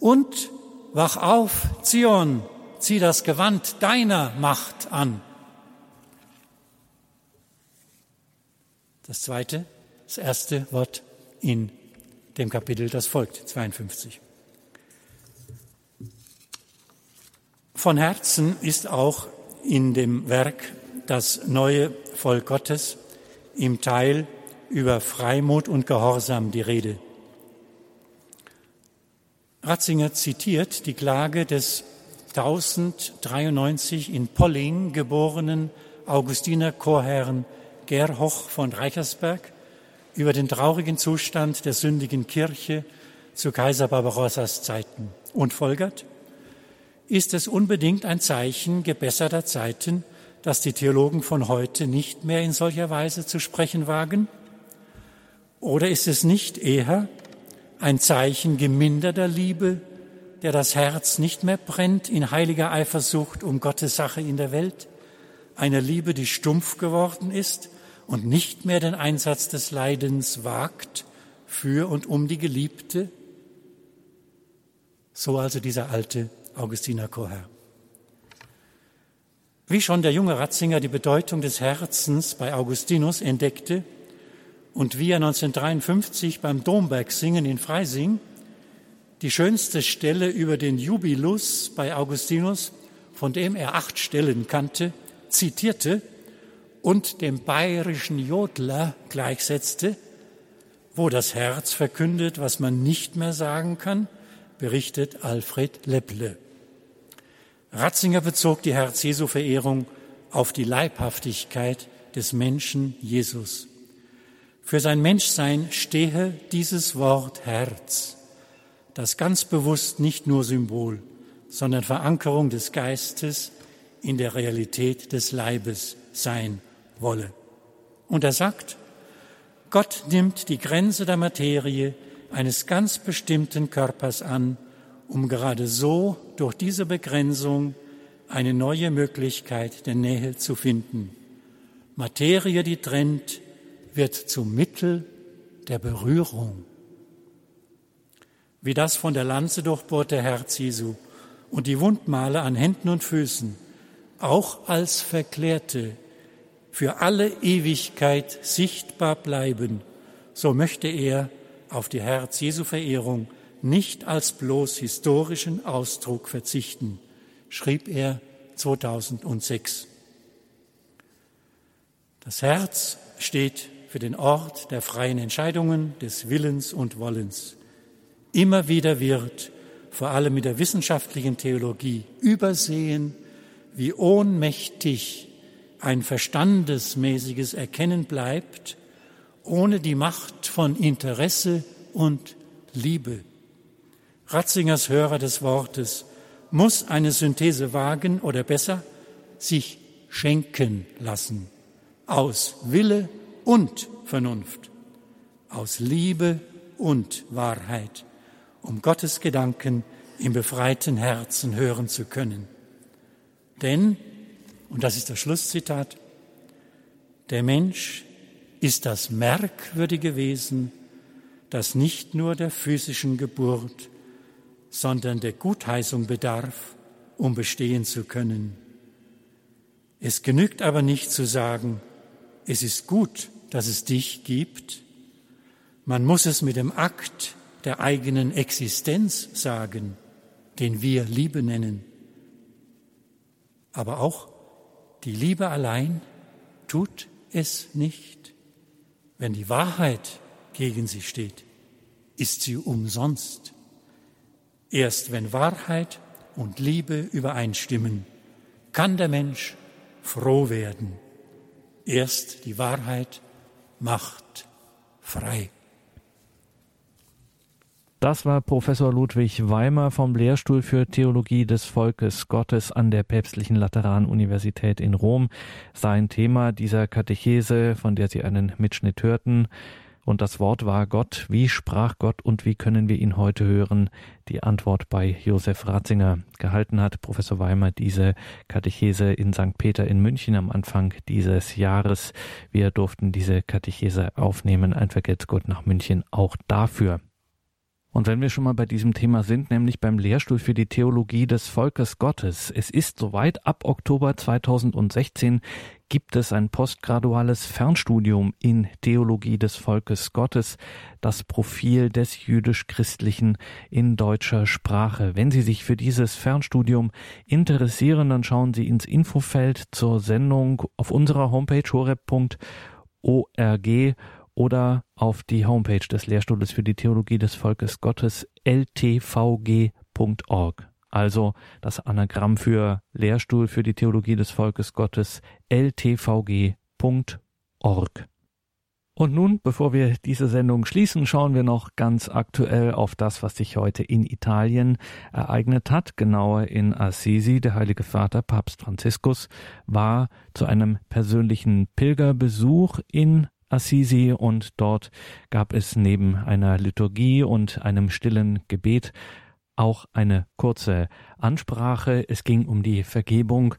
und Wach auf, Zion, zieh das Gewand deiner Macht an. Das zweite, das erste Wort in dem Kapitel, das folgt, 52. Von Herzen ist auch in dem Werk das neue Volk Gottes im Teil über Freimut und Gehorsam die Rede. Ratzinger zitiert die Klage des 1093 in Polling geborenen Augustiner Chorherrn Gerhoch von Reichersberg über den traurigen Zustand der sündigen Kirche zu Kaiser Barbarossas Zeiten und folgert, ist es unbedingt ein Zeichen gebesserter Zeiten, dass die Theologen von heute nicht mehr in solcher Weise zu sprechen wagen? Oder ist es nicht eher ein Zeichen geminderter Liebe, der das Herz nicht mehr brennt in heiliger Eifersucht um Gottes Sache in der Welt, eine Liebe, die stumpf geworden ist und nicht mehr den Einsatz des Leidens wagt für und um die Geliebte? So also dieser alte Augustiner Chorherr. Wie schon der junge Ratzinger die Bedeutung des Herzens bei Augustinus entdeckte und wie er 1953 beim Dombergsingen in Freising die schönste Stelle über den Jubilus bei Augustinus, von dem er acht Stellen kannte, zitierte und dem bayerischen Jodler gleichsetzte, wo das Herz verkündet, was man nicht mehr sagen kann, berichtet Alfred Lepple. Ratzinger bezog die Herz-Jesu-Verehrung auf die Leibhaftigkeit des Menschen Jesus. Für sein Menschsein stehe dieses Wort Herz, das ganz bewusst nicht nur Symbol, sondern Verankerung des Geistes in der Realität des Leibes sein wolle. Und er sagt, Gott nimmt die Grenze der Materie eines ganz bestimmten Körpers an, um gerade so durch diese Begrenzung eine neue Möglichkeit der Nähe zu finden. Materie, die trennt, wird zum Mittel der Berührung. Wie das von der Lanze durchbohrte Herz Jesu und die Wundmale an Händen und Füßen auch als Verklärte für alle Ewigkeit sichtbar bleiben, so möchte er auf die Herz Jesu Verehrung nicht als bloß historischen Ausdruck verzichten, schrieb er 2006. Das Herz steht für den Ort der freien Entscheidungen, des Willens und Wollens. Immer wieder wird, vor allem mit der wissenschaftlichen Theologie, übersehen, wie ohnmächtig ein verstandesmäßiges Erkennen bleibt, ohne die Macht von Interesse und Liebe. Ratzingers Hörer des Wortes muss eine Synthese wagen oder besser sich schenken lassen aus Wille und Vernunft, aus Liebe und Wahrheit, um Gottes Gedanken im befreiten Herzen hören zu können. Denn, und das ist das Schlusszitat, der Mensch ist das merkwürdige Wesen, das nicht nur der physischen Geburt, sondern der Gutheißung bedarf, um bestehen zu können. Es genügt aber nicht zu sagen, es ist gut, dass es dich gibt. Man muss es mit dem Akt der eigenen Existenz sagen, den wir Liebe nennen. Aber auch die Liebe allein tut es nicht. Wenn die Wahrheit gegen sie steht, ist sie umsonst. Erst wenn Wahrheit und Liebe übereinstimmen, kann der Mensch froh werden. Erst die Wahrheit macht frei. Das war Professor Ludwig Weimer vom Lehrstuhl für Theologie des Volkes Gottes an der Päpstlichen Lateranuniversität in Rom. Sein Thema dieser Katechese, von der Sie einen Mitschnitt hörten, und das Wort war Gott. Wie sprach Gott und wie können wir ihn heute hören? Die Antwort bei Josef Ratzinger. Gehalten hat Professor Weimer diese Katechese in St. Peter in München am Anfang dieses Jahres. Wir durften diese Katechese aufnehmen. Ein Vergelt's Gott nach München auch dafür. Und wenn wir schon mal bei diesem Thema sind, nämlich beim Lehrstuhl für die Theologie des Volkes Gottes. Es ist soweit, ab Oktober 2016 gibt es ein postgraduales Fernstudium in Theologie des Volkes Gottes, das Profil des jüdisch-christlichen in deutscher Sprache. Wenn Sie sich für dieses Fernstudium interessieren, dann schauen Sie ins Infofeld zur Sendung auf unserer Homepage horeb.org oder auf die Homepage des Lehrstuhles für die Theologie des Volkes Gottes ltvg.org. Also das Anagramm für Lehrstuhl für die Theologie des Volkes Gottes ltvg.org. Und nun, bevor wir diese Sendung schließen, schauen wir noch ganz aktuell auf das, was sich heute in Italien ereignet hat, genauer in Assisi. Der Heilige Vater, Papst Franziskus, war zu einem persönlichen Pilgerbesuch in Assisi und dort gab es neben einer Liturgie und einem stillen Gebet auch eine kurze Ansprache. Es ging um die Vergebung.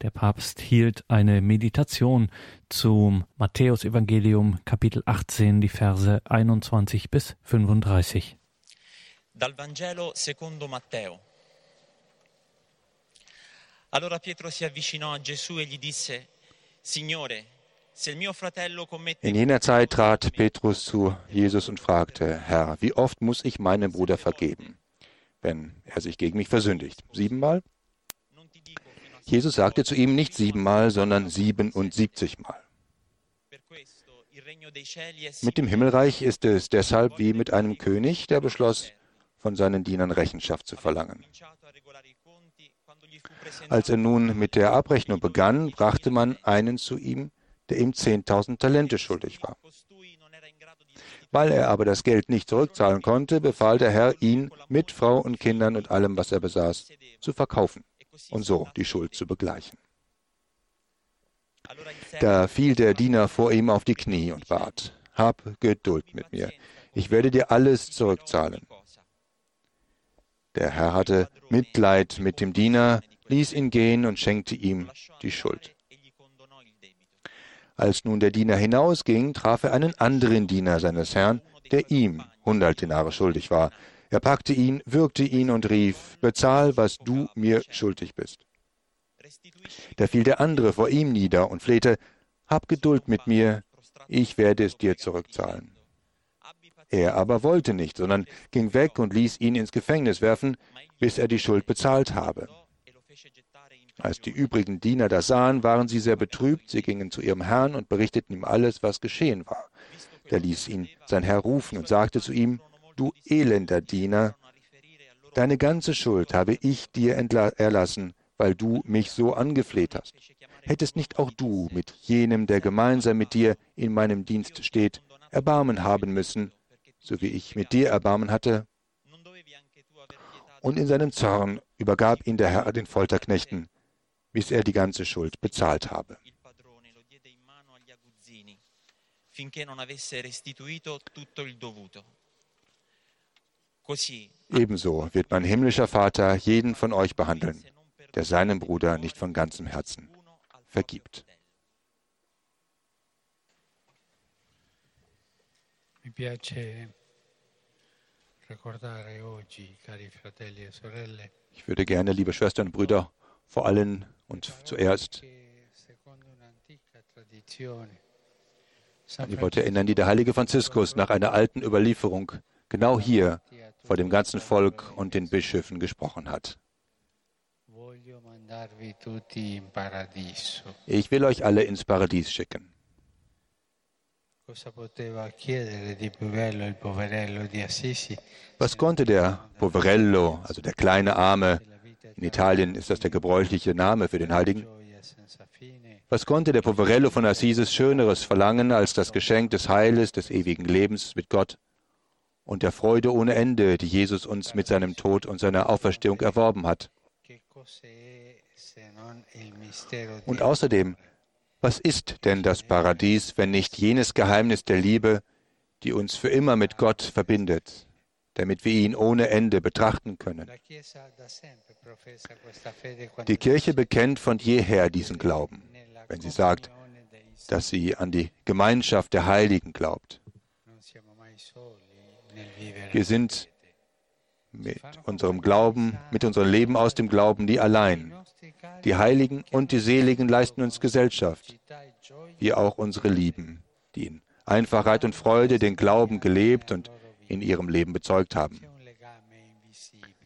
Der Papst hielt eine Meditation zum Matthäusevangelium Kapitel 18, die Verse 21 bis 35. Dal Vangelo secondo Matteo. Allora Pietro si avvicinò a Gesù e gli disse, Signore, in jener Zeit trat Petrus zu Jesus und fragte, Herr, wie oft muss ich meinem Bruder vergeben, wenn er sich gegen mich versündigt? Siebenmal? Jesus sagte zu ihm nicht siebenmal, sondern siebenundsiebzigmal. Mit dem Himmelreich ist es deshalb wie mit einem König, der beschloss, von seinen Dienern Rechenschaft zu verlangen. Als er nun mit der Abrechnung begann, brachte man einen zu ihm, der ihm 10.000 Talente schuldig war. Weil er aber das Geld nicht zurückzahlen konnte, befahl der Herr, ihn mit Frau und Kindern und allem, was er besaß, zu verkaufen und so die Schuld zu begleichen. Da fiel der Diener vor ihm auf die Knie und bat, Hab Geduld mit mir, ich werde dir alles zurückzahlen. Der Herr hatte Mitleid mit dem Diener, ließ ihn gehen und schenkte ihm die Schuld. Als nun der Diener hinausging, traf er einen anderen Diener seines Herrn, der ihm hundert Denare schuldig war. Er packte ihn, würgte ihn und rief, bezahl, was du mir schuldig bist. Da fiel der andere vor ihm nieder und flehte, hab Geduld mit mir, ich werde es dir zurückzahlen. Er aber wollte nicht, sondern ging weg und ließ ihn ins Gefängnis werfen, bis er die Schuld bezahlt habe. Als die übrigen Diener das sahen, waren sie sehr betrübt, sie gingen zu ihrem Herrn und berichteten ihm alles, was geschehen war. Da ließ ihn sein Herr rufen und sagte zu ihm, Du elender Diener, deine ganze Schuld habe ich dir erlassen, weil du mich so angefleht hast. Hättest nicht auch du mit jenem, der gemeinsam mit dir in meinem Dienst steht, Erbarmen haben müssen, so wie ich mit dir Erbarmen hatte? Und in seinem Zorn übergab ihn der Herr den Folterknechten, bis er die ganze Schuld bezahlt habe. Ebenso wird mein himmlischer Vater jeden von euch behandeln, der seinem Bruder nicht von ganzem Herzen vergibt. Mi piace ricordare oggi, cari fratelli e sorelle, ich würde gerne, liebe Schwestern und Brüder, vor allem und zuerst an die Worte erinnern, die der heilige Franziskus nach einer alten Überlieferung genau hier vor dem ganzen Volk und den Bischöfen gesprochen hat. Ich will euch alle ins Paradies schicken. Was konnte der Poverello, also der kleine Arme, in Italien ist das der gebräuchliche Name für den Heiligen, was konnte der Poverello von Assises Schöneres verlangen als das Geschenk des Heiles, des ewigen Lebens mit Gott und der Freude ohne Ende, die Jesus uns mit seinem Tod und seiner Auferstehung erworben hat? Und außerdem, was ist denn das Paradies, wenn nicht jenes Geheimnis der Liebe, die uns für immer mit Gott verbindet, damit wir ihn ohne Ende betrachten können? Die Kirche bekennt von jeher diesen Glauben, wenn sie sagt, dass sie an die Gemeinschaft der Heiligen glaubt. Wir sind mit unserem Glauben, mit unserem Leben aus dem Glauben nie allein. Die Heiligen und die Seligen leisten uns Gesellschaft, wie auch unsere Lieben, die in Einfachheit und Freude den Glauben gelebt und in ihrem Leben bezeugt haben.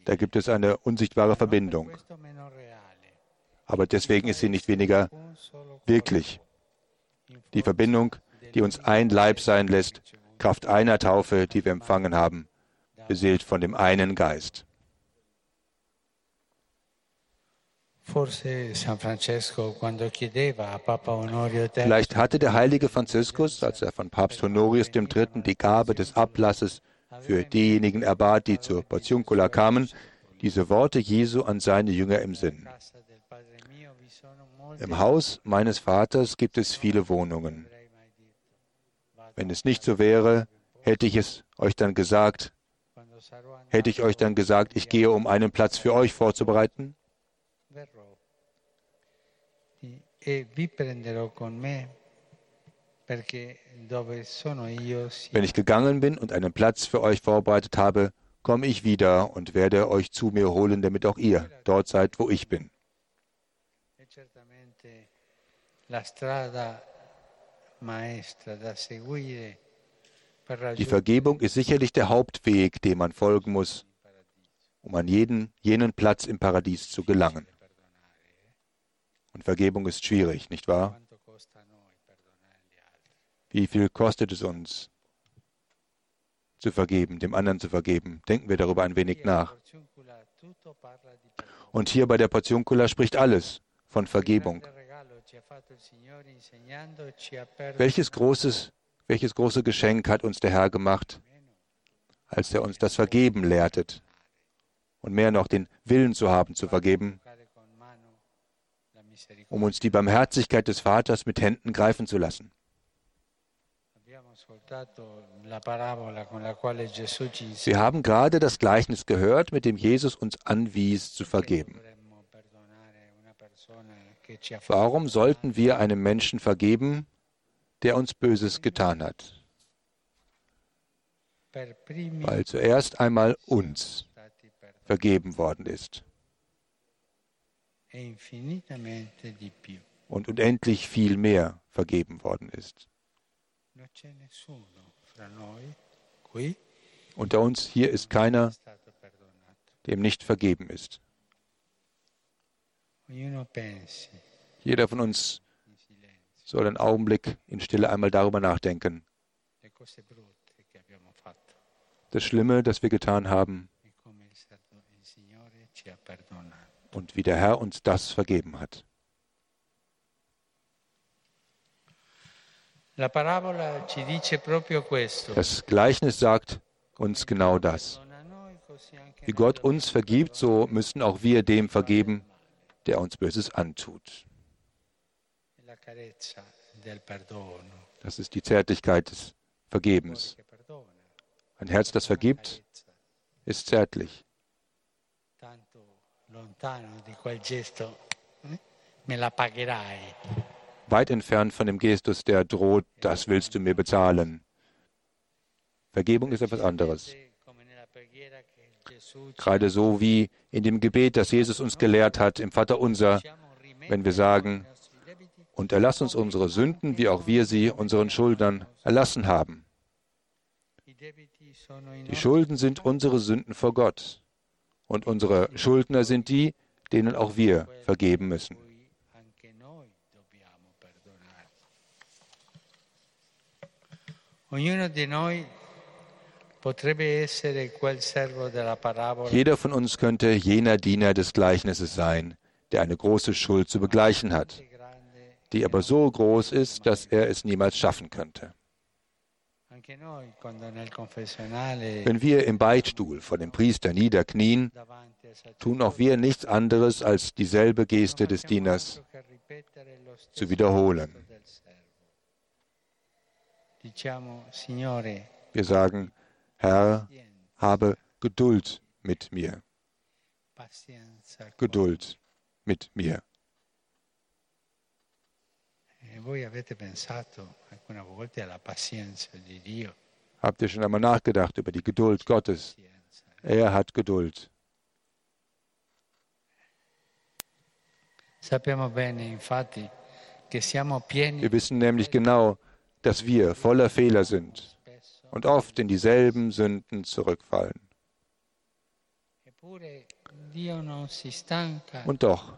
Da gibt es eine unsichtbare Verbindung. Aber deswegen ist sie nicht weniger wirklich. Die Verbindung, die uns ein Leib sein lässt, Kraft einer Taufe, die wir empfangen haben, beseelt von dem einen Geist. Vielleicht hatte der heilige Franziskus, als er von Papst Honorius III. die Gabe des Ablasses für diejenigen erbat, die zur Portiuncula kamen, diese Worte Jesu an seine Jünger im Sinn. Im Haus meines Vaters gibt es viele Wohnungen. Wenn es nicht so wäre, hätte ich es euch dann gesagt, hätte ich euch dann gesagt, ich gehe, um einen Platz für euch vorzubereiten? Wenn ich gegangen bin und einen Platz für euch vorbereitet habe, komme ich wieder und werde euch zu mir holen, damit auch ihr dort seid, wo ich bin. Die Vergebung ist sicherlich der Hauptweg, dem man folgen muss, um an jeden, jenen Platz im Paradies zu gelangen. Und Vergebung ist schwierig, nicht wahr? Wie viel kostet es uns, zu vergeben, dem anderen zu vergeben? Denken wir darüber ein wenig nach. Und hier bei der Portionkula spricht alles von Vergebung. Welches, großes, welches große Geschenk hat uns der Herr gemacht, als er uns das Vergeben lehrtet und mehr noch den Willen zu haben, zu vergeben, um uns die Barmherzigkeit des Vaters mit Händen greifen zu lassen. Wir haben gerade das Gleichnis gehört, mit dem Jesus uns anwies zu vergeben. Warum sollten wir einem Menschen vergeben, der uns Böses getan hat? Weil zuerst einmal uns vergeben worden ist. E Und unendlich viel mehr vergeben worden ist. Unter uns hier ist keiner, dem nicht vergeben ist. Jeder von uns soll einen Augenblick in Stille einmal darüber nachdenken. Das Schlimme, das wir getan haben und wie der Herr uns das vergeben hat. Das Gleichnis sagt uns genau das. Wie Gott uns vergibt, so müssen auch wir dem vergeben, der uns Böses antut. Das ist die Zärtlichkeit des Vergebens. Ein Herz, das vergibt, ist zärtlich. Weit entfernt von dem Gestus, der droht, das willst du mir bezahlen. Vergebung ist etwas anderes. Gerade so wie in dem Gebet, das Jesus uns gelehrt hat, im Vater unser, wenn wir sagen, und erlass uns unsere Sünden, wie auch wir sie unseren Schuldnern erlassen haben. Die Schulden sind unsere Sünden vor Gott. Und unsere Schuldner sind die, denen auch wir vergeben müssen. Ognuno di noi jeder von uns könnte jener Diener des Gleichnisses sein, der eine große Schuld zu begleichen hat, die aber so groß ist, dass er es niemals schaffen könnte. Wenn wir im Beichtstuhl vor dem Priester niederknien, tun auch wir nichts anderes als dieselbe Geste des Dieners zu wiederholen. Wir sagen, Herr, habe Geduld mit mir. Geduld mit mir. E Habt ihr schon einmal nachgedacht über die Geduld Gottes? Er hat Geduld. Wir wissen nämlich genau, dass wir voller Fehler sind und oft in dieselben Sünden zurückfallen. Und doch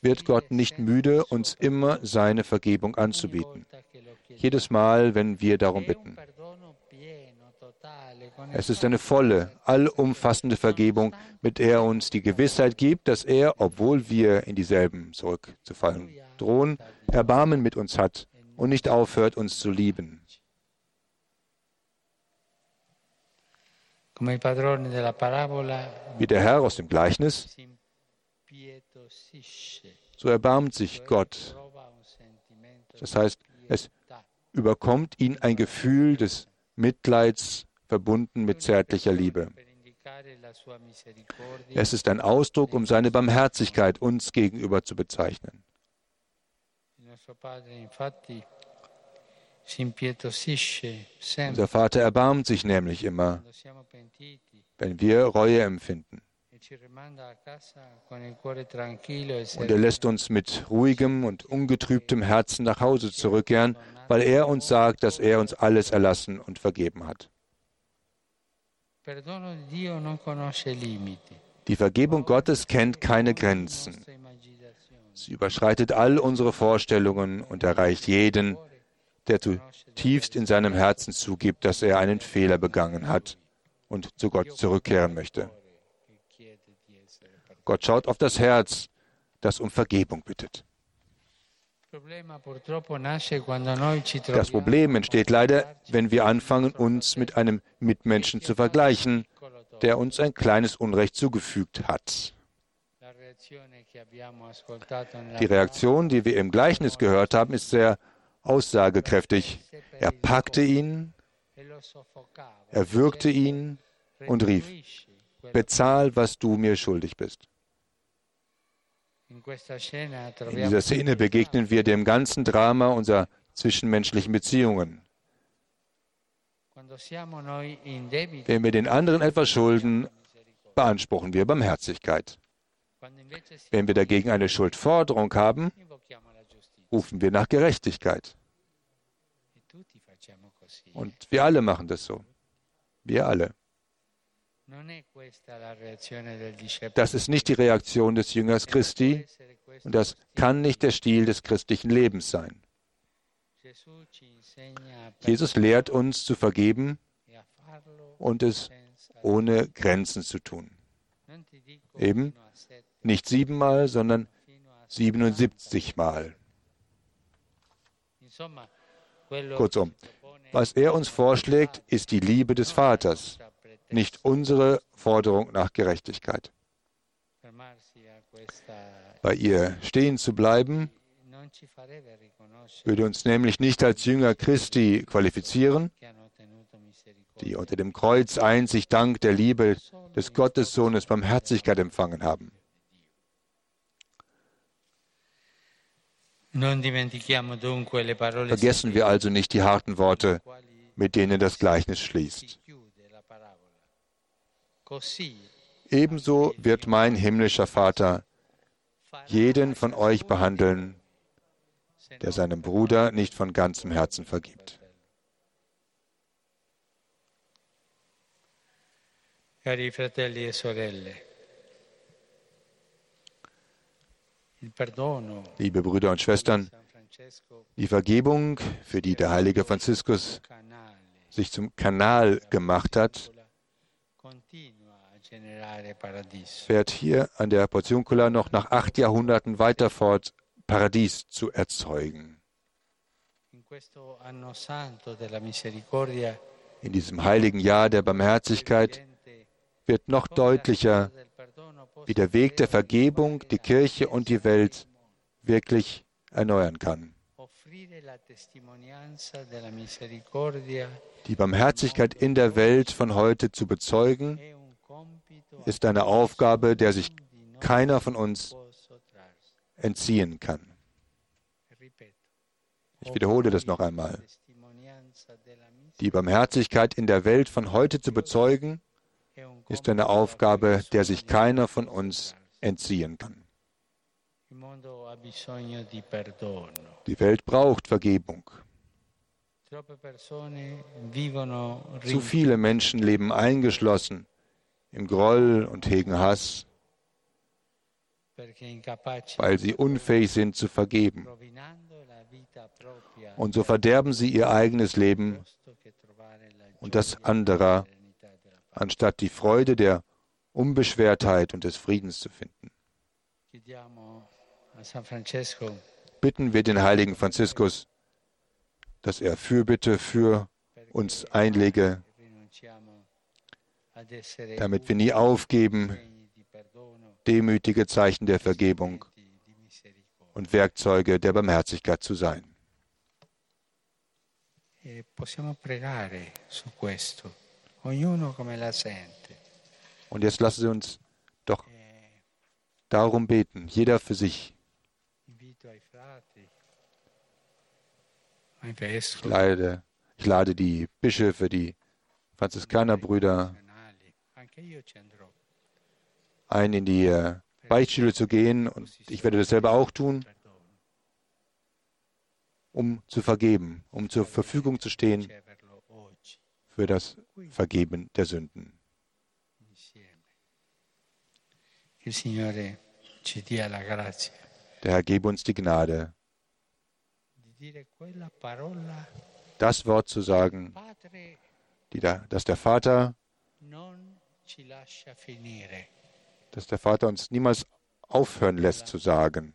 wird Gott nicht müde, uns immer seine Vergebung anzubieten. Jedes Mal, wenn wir darum bitten. Es ist eine volle, allumfassende Vergebung, mit der er uns die Gewissheit gibt, dass er, obwohl wir in dieselben zurückzufallen drohen, Erbarmen mit uns hat und nicht aufhört, uns zu lieben. Wie der Herr aus dem Gleichnis, so erbarmt sich Gott. Das heißt, es überkommt ihn ein Gefühl des Mitleids verbunden mit zärtlicher Liebe. Es ist ein Ausdruck, um seine Barmherzigkeit uns gegenüber zu bezeichnen. Unser Vater erbarmt sich nämlich immer, wenn wir Reue empfinden. Und er lässt uns mit ruhigem und ungetrübtem Herzen nach Hause zurückkehren, weil er uns sagt, dass er uns alles erlassen und vergeben hat. Die Vergebung Gottes kennt keine Grenzen. Sie überschreitet all unsere Vorstellungen und erreicht jeden, der zutiefst in seinem Herzen zugibt, dass er einen Fehler begangen hat und zu Gott zurückkehren möchte. Gott schaut auf das Herz, das um Vergebung bittet. Das Problem entsteht leider, wenn wir anfangen, uns mit einem Mitmenschen zu vergleichen, der uns ein kleines Unrecht zugefügt hat. Die Reaktion, die wir im Gleichnis gehört haben, ist sehr aussagekräftig. Er packte ihn, er würgte ihn und rief, bezahl, was du mir schuldig bist. In dieser Szene begegnen wir dem ganzen Drama unserer zwischenmenschlichen Beziehungen. Wenn wir den anderen etwas schulden, beanspruchen wir Barmherzigkeit. Wenn wir dagegen eine Schuldforderung haben, rufen wir nach Gerechtigkeit. Und wir alle machen das so. Wir alle. Das ist nicht die Reaktion des Jüngers Christi und das kann nicht der Stil des christlichen Lebens sein. Jesus lehrt uns zu vergeben und es ohne Grenzen zu tun. Eben nicht siebenmal, sondern 77 Mal. Kurzum, was er uns vorschlägt, ist die Liebe des Vaters, nicht unsere Forderung nach Gerechtigkeit. Bei ihr stehen zu bleiben, würde uns nämlich nicht als Jünger Christi qualifizieren, die unter dem Kreuz einzig dank der Liebe des Gottessohnes Barmherzigkeit empfangen haben. Vergessen wir also nicht die harten Worte, mit denen das Gleichnis schließt. Ebenso wird mein himmlischer Vater jeden von euch behandeln, der seinem Bruder nicht von ganzem Herzen vergibt. Cari fratelli e sorelle, Liebe Brüder und Schwestern, die Vergebung, für die der heilige Franziskus sich zum Kanal gemacht hat, fährt hier an der Portionkula noch nach acht Jahrhunderten weiter fort, Paradies zu erzeugen. In diesem heiligen Jahr der Barmherzigkeit wird noch deutlicher, wie der Weg der Vergebung die Kirche und die Welt wirklich erneuern kann. Die Barmherzigkeit in der Welt von heute zu bezeugen, ist eine Aufgabe, der sich keiner von uns entziehen kann. Ich wiederhole das noch einmal. Die Barmherzigkeit in der Welt von heute zu bezeugen, ist eine Aufgabe, der sich keiner von uns entziehen kann. Die Welt braucht Vergebung. Zu viele Menschen leben eingeschlossen im Groll und hegen Hass, weil sie unfähig sind zu vergeben. Und so verderben sie ihr eigenes Leben und das anderer, anstatt die Freude der Unbeschwertheit und des Friedens zu finden. Bitten wir den heiligen Franziskus, dass er Fürbitte für uns einlege, damit wir nie aufgeben, demütige Zeichen der Vergebung und Werkzeuge der Barmherzigkeit zu sein. E possiamo pregare su questo, Und jetzt lassen Sie uns doch darum beten, jeder für sich. Ich lade, ich lade die Bischöfe, die Franziskanerbrüder ein, in die äh, Beichtstühle zu gehen und ich werde das selber auch tun, um zu vergeben, um zur Verfügung zu stehen für das Vergeben der Sünden. Der Herr gebe uns die Gnade, das Wort zu sagen, da, dass der Vater, dass der Vater uns niemals aufhören lässt zu sagen,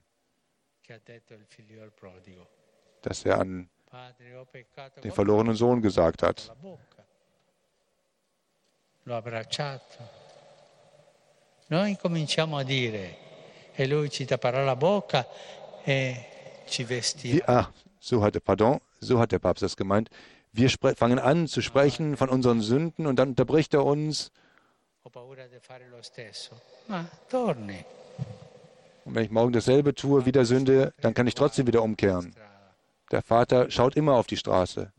dass er an den verlorenen Sohn gesagt hat. Noi cominciamo a dire e lui ci tapperà la bocca e ci vestirà. Ah, so hat, pardon, so hat der Papst das gemeint. Wir fangen an zu sprechen von unseren Sünden und dann unterbricht er uns. Und wenn ich morgen dasselbe tue wie der Sünde, dann kann ich trotzdem wieder umkehren. Der Vater schaut immer auf die Straße.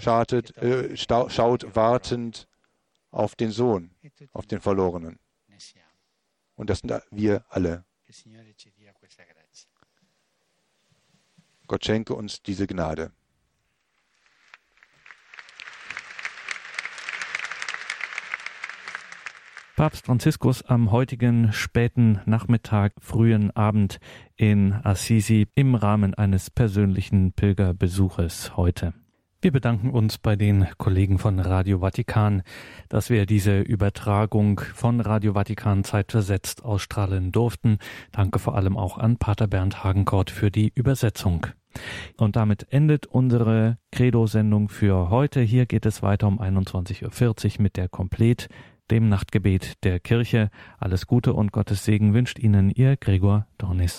Schaut, äh, schaut wartend auf den Sohn, auf den Verlorenen. Und das sind wir alle. Gott schenke uns diese Gnade. Papst Franziskus am heutigen späten Nachmittag, frühen Abend in Assisi im Rahmen eines persönlichen Pilgerbesuches heute. Wir bedanken uns bei den Kollegen von Radio Vatikan, dass wir diese Übertragung von Radio Vatikan zeitversetzt ausstrahlen durften. Danke vor allem auch an Pater Bernd Hagenkort für die Übersetzung. Und damit endet unsere Credo-Sendung für heute. Hier geht es weiter um 21.40 Uhr mit der Komplet, dem Nachtgebet der Kirche. Alles Gute und Gottes Segen wünscht Ihnen Ihr Gregor Dornis.